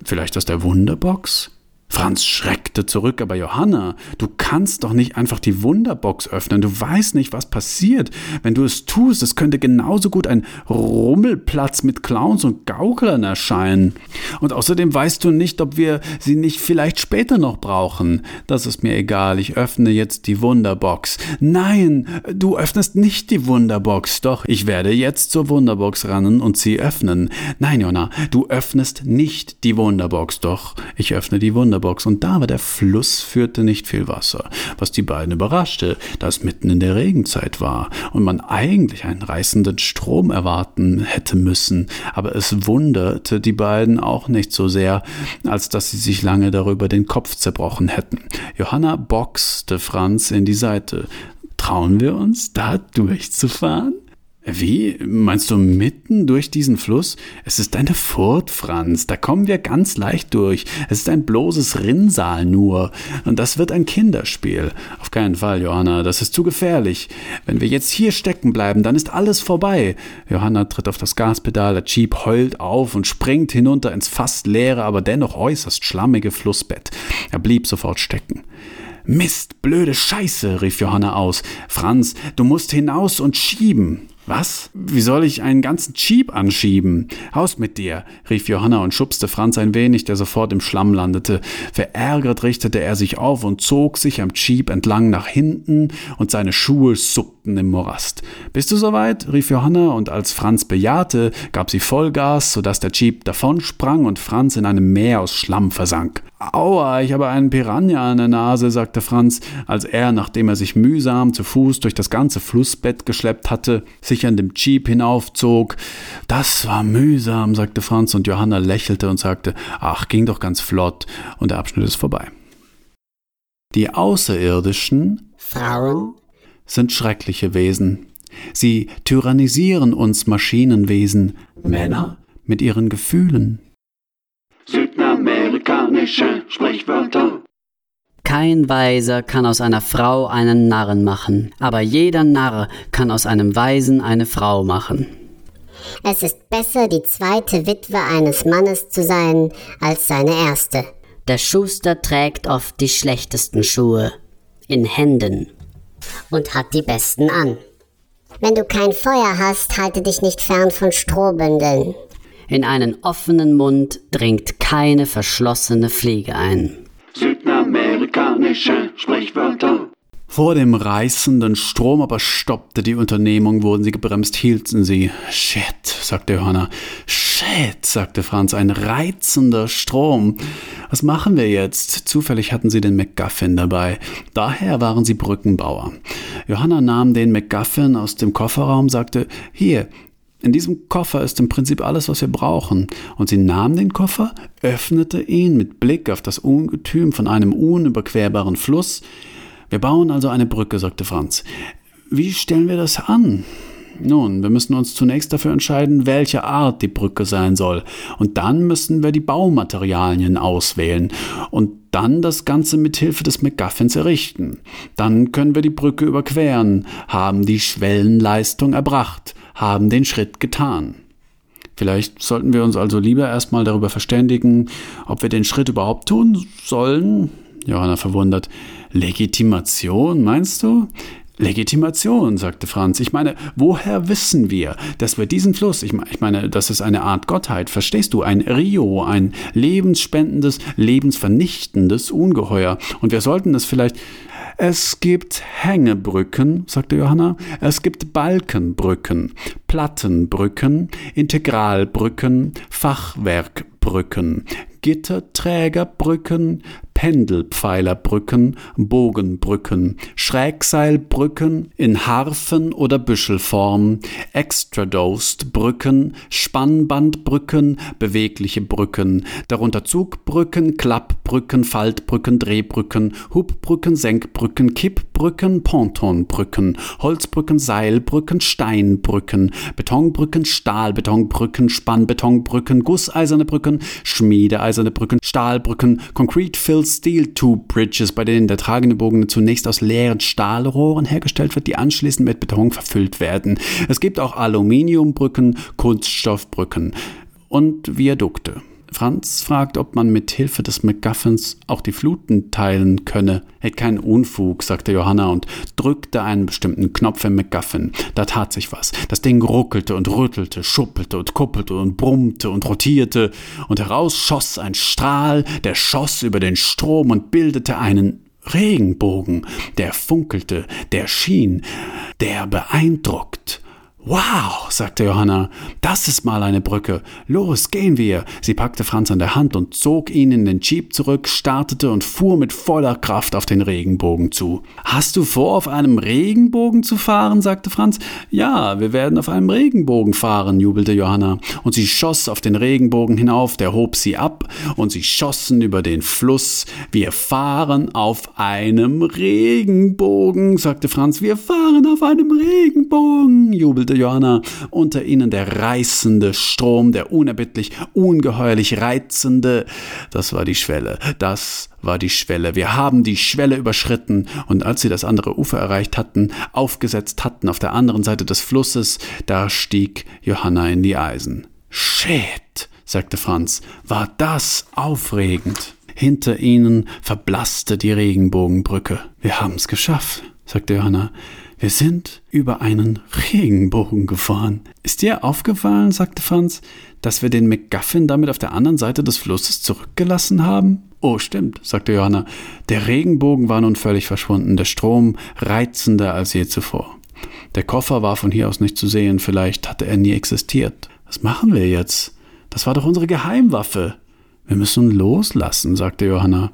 Vielleicht aus der Wunderbox? Franz schreckte zurück, aber Johanna, du kannst doch nicht einfach die Wunderbox öffnen. Du weißt nicht, was passiert. Wenn du es tust, es könnte genauso gut ein Rummelplatz mit Clowns und Gauklern erscheinen. Und außerdem weißt du nicht, ob wir sie nicht vielleicht später noch brauchen. Das ist mir egal. Ich öffne jetzt die Wunderbox. Nein, du öffnest nicht die Wunderbox. Doch, ich werde jetzt zur Wunderbox rennen und sie öffnen. Nein, Johanna, du öffnest nicht die Wunderbox. Doch, ich öffne die Wunderbox. Wunderbox und da war der Fluss führte nicht viel Wasser, was die beiden überraschte, da es mitten in der Regenzeit war und man eigentlich einen reißenden Strom erwarten hätte müssen, aber es wunderte die beiden auch nicht so sehr, als dass sie sich lange darüber den Kopf zerbrochen hätten. Johanna boxte Franz in die Seite. Trauen wir uns, da durchzufahren? Wie? Meinst du mitten durch diesen Fluss? Es ist eine Furt, Franz. Da kommen wir ganz leicht durch. Es ist ein bloßes Rinnsal nur. Und das wird ein Kinderspiel. Auf keinen Fall, Johanna. Das ist zu gefährlich. Wenn wir jetzt hier stecken bleiben, dann ist alles vorbei. Johanna tritt auf das Gaspedal. Der Jeep heult auf und springt hinunter ins fast leere, aber dennoch äußerst schlammige Flussbett. Er blieb sofort stecken. Mist, blöde Scheiße, rief Johanna aus. Franz, du musst hinaus und schieben. Was? Wie soll ich einen ganzen Jeep anschieben? Haus mit dir, rief Johanna und schubste Franz ein wenig, der sofort im Schlamm landete. Verärgert richtete er sich auf und zog sich am Jeep entlang nach hinten und seine Schuhe suppten im Morast. Bist du soweit? rief Johanna und als Franz bejahte, gab sie Vollgas, sodass der Jeep davonsprang und Franz in einem Meer aus Schlamm versank. Aua, ich habe einen Piranha an der Nase, sagte Franz, als er, nachdem er sich mühsam zu Fuß durch das ganze Flussbett geschleppt hatte, sich an dem Jeep hinaufzog. Das war mühsam, sagte Franz, und Johanna lächelte und sagte, ach, ging doch ganz flott, und der Abschnitt ist vorbei. Die Außerirdischen Frauen sind schreckliche Wesen. Sie tyrannisieren uns Maschinenwesen, Männer mit ihren Gefühlen. Südamerikanische Sprichwörter. Kein Weiser kann aus einer Frau einen Narren machen, aber jeder Narr kann aus einem Weisen eine Frau machen. Es ist besser, die zweite Witwe eines Mannes zu sein, als seine erste. Der Schuster trägt oft die schlechtesten Schuhe in Händen. Und hat die besten an. Wenn du kein Feuer hast, halte dich nicht fern von Strohbündeln. In einen offenen Mund dringt keine verschlossene Fliege ein. Südamerikanische Sprichwörter. Vor dem reißenden Strom aber stoppte die Unternehmung, wurden sie gebremst, hielten sie. Shit, sagte Johanna. Shit, sagte Franz, ein reizender Strom. Was machen wir jetzt? Zufällig hatten sie den McGuffin dabei. Daher waren sie Brückenbauer. Johanna nahm den McGuffin aus dem Kofferraum, sagte, hier, in diesem Koffer ist im Prinzip alles, was wir brauchen. Und sie nahm den Koffer, öffnete ihn mit Blick auf das Ungetüm von einem unüberquerbaren Fluss, wir bauen also eine Brücke, sagte Franz. Wie stellen wir das an? Nun, wir müssen uns zunächst dafür entscheiden, welche Art die Brücke sein soll. Und dann müssen wir die Baumaterialien auswählen. Und dann das Ganze mit Hilfe des MacGuffins errichten. Dann können wir die Brücke überqueren, haben die Schwellenleistung erbracht, haben den Schritt getan. Vielleicht sollten wir uns also lieber erstmal darüber verständigen, ob wir den Schritt überhaupt tun sollen. Johanna verwundert. Legitimation, meinst du? Legitimation, sagte Franz. Ich meine, woher wissen wir, dass wir diesen Fluss, ich meine, das ist eine Art Gottheit, verstehst du, ein Rio, ein lebensspendendes, lebensvernichtendes Ungeheuer. Und wir sollten es vielleicht. Es gibt Hängebrücken, sagte Johanna. Es gibt Balkenbrücken, Plattenbrücken, Integralbrücken, Fachwerkbrücken, Gitterträgerbrücken, Pendelpfeilerbrücken, Bogenbrücken, Schrägseilbrücken in Harfen- oder Büschelform, Extradosed-Brücken, Spannbandbrücken, bewegliche Brücken, darunter Zugbrücken, Klappbrücken, Faltbrücken, Drehbrücken, Hubbrücken, Senkbrücken, Kippbrücken, Pontonbrücken, Holzbrücken, Seilbrücken, Steinbrücken, Betonbrücken, Stahlbetonbrücken, Spannbetonbrücken, gusseiserne Brücken, schmiedeeiserne Brücken, Stahlbrücken, Concrete Fill Steel Tube Bridges, bei denen der tragende Bogen zunächst aus leeren Stahlrohren hergestellt wird, die anschließend mit Beton verfüllt werden. Es gibt auch Aluminiumbrücken, Kunststoffbrücken und Viadukte. Franz fragt, ob man mit Hilfe des MacGuffins auch die Fluten teilen könne. Hätt keinen Unfug, sagte Johanna und drückte einen bestimmten Knopf im MacGuffin. Da tat sich was. Das Ding ruckelte und rüttelte, schuppelte und kuppelte und brummte und rotierte, und heraus schoss ein Strahl, der schoss über den Strom und bildete einen Regenbogen, der funkelte, der schien, der beeindruckt. Wow, sagte Johanna, das ist mal eine Brücke. Los, gehen wir. Sie packte Franz an der Hand und zog ihn in den Jeep zurück, startete und fuhr mit voller Kraft auf den Regenbogen zu. Hast du vor, auf einem Regenbogen zu fahren? sagte Franz. Ja, wir werden auf einem Regenbogen fahren, jubelte Johanna. Und sie schoss auf den Regenbogen hinauf, der hob sie ab, und sie schossen über den Fluss. Wir fahren auf einem Regenbogen, sagte Franz. Wir fahren auf einem Regenbogen, jubelte Johanna, unter ihnen der reißende Strom, der unerbittlich, ungeheuerlich reizende. Das war die Schwelle, das war die Schwelle. Wir haben die Schwelle überschritten, und als sie das andere Ufer erreicht hatten, aufgesetzt hatten auf der anderen Seite des Flusses, da stieg Johanna in die Eisen. Shit, sagte Franz, war das aufregend. Hinter ihnen verblasste die Regenbogenbrücke. Wir haben's geschafft, sagte Johanna. Wir sind über einen Regenbogen gefahren. Ist dir aufgefallen, sagte Franz, dass wir den McGuffin damit auf der anderen Seite des Flusses zurückgelassen haben? Oh, stimmt, sagte Johanna. Der Regenbogen war nun völlig verschwunden, der Strom reizender als je zuvor. Der Koffer war von hier aus nicht zu sehen, vielleicht hatte er nie existiert. Was machen wir jetzt? Das war doch unsere Geheimwaffe. Wir müssen loslassen, sagte Johanna.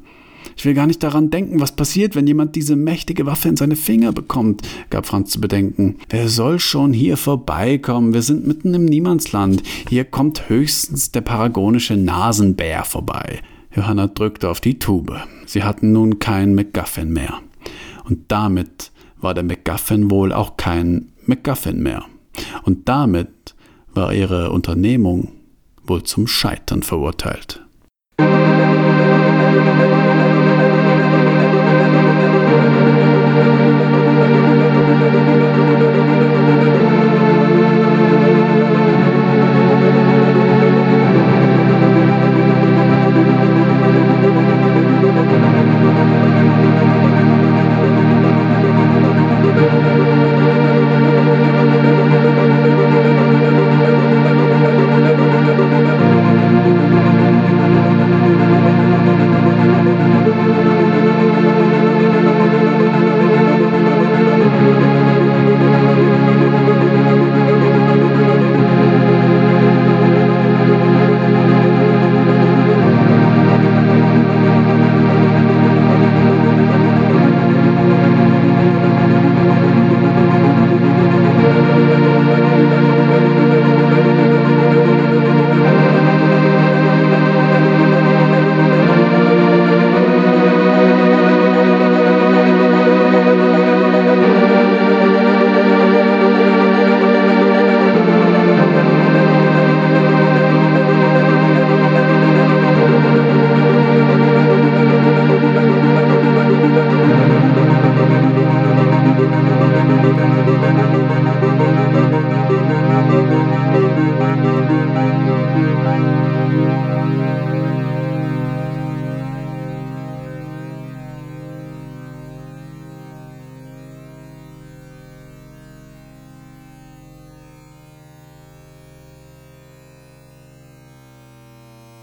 Ich will gar nicht daran denken, was passiert, wenn jemand diese mächtige Waffe in seine Finger bekommt, gab Franz zu bedenken. Wer soll schon hier vorbeikommen? Wir sind mitten im Niemandsland. Hier kommt höchstens der paragonische Nasenbär vorbei. Johanna drückte auf die Tube. Sie hatten nun keinen McGuffin mehr. Und damit war der McGuffin wohl auch kein McGuffin mehr. Und damit war ihre Unternehmung wohl zum Scheitern verurteilt.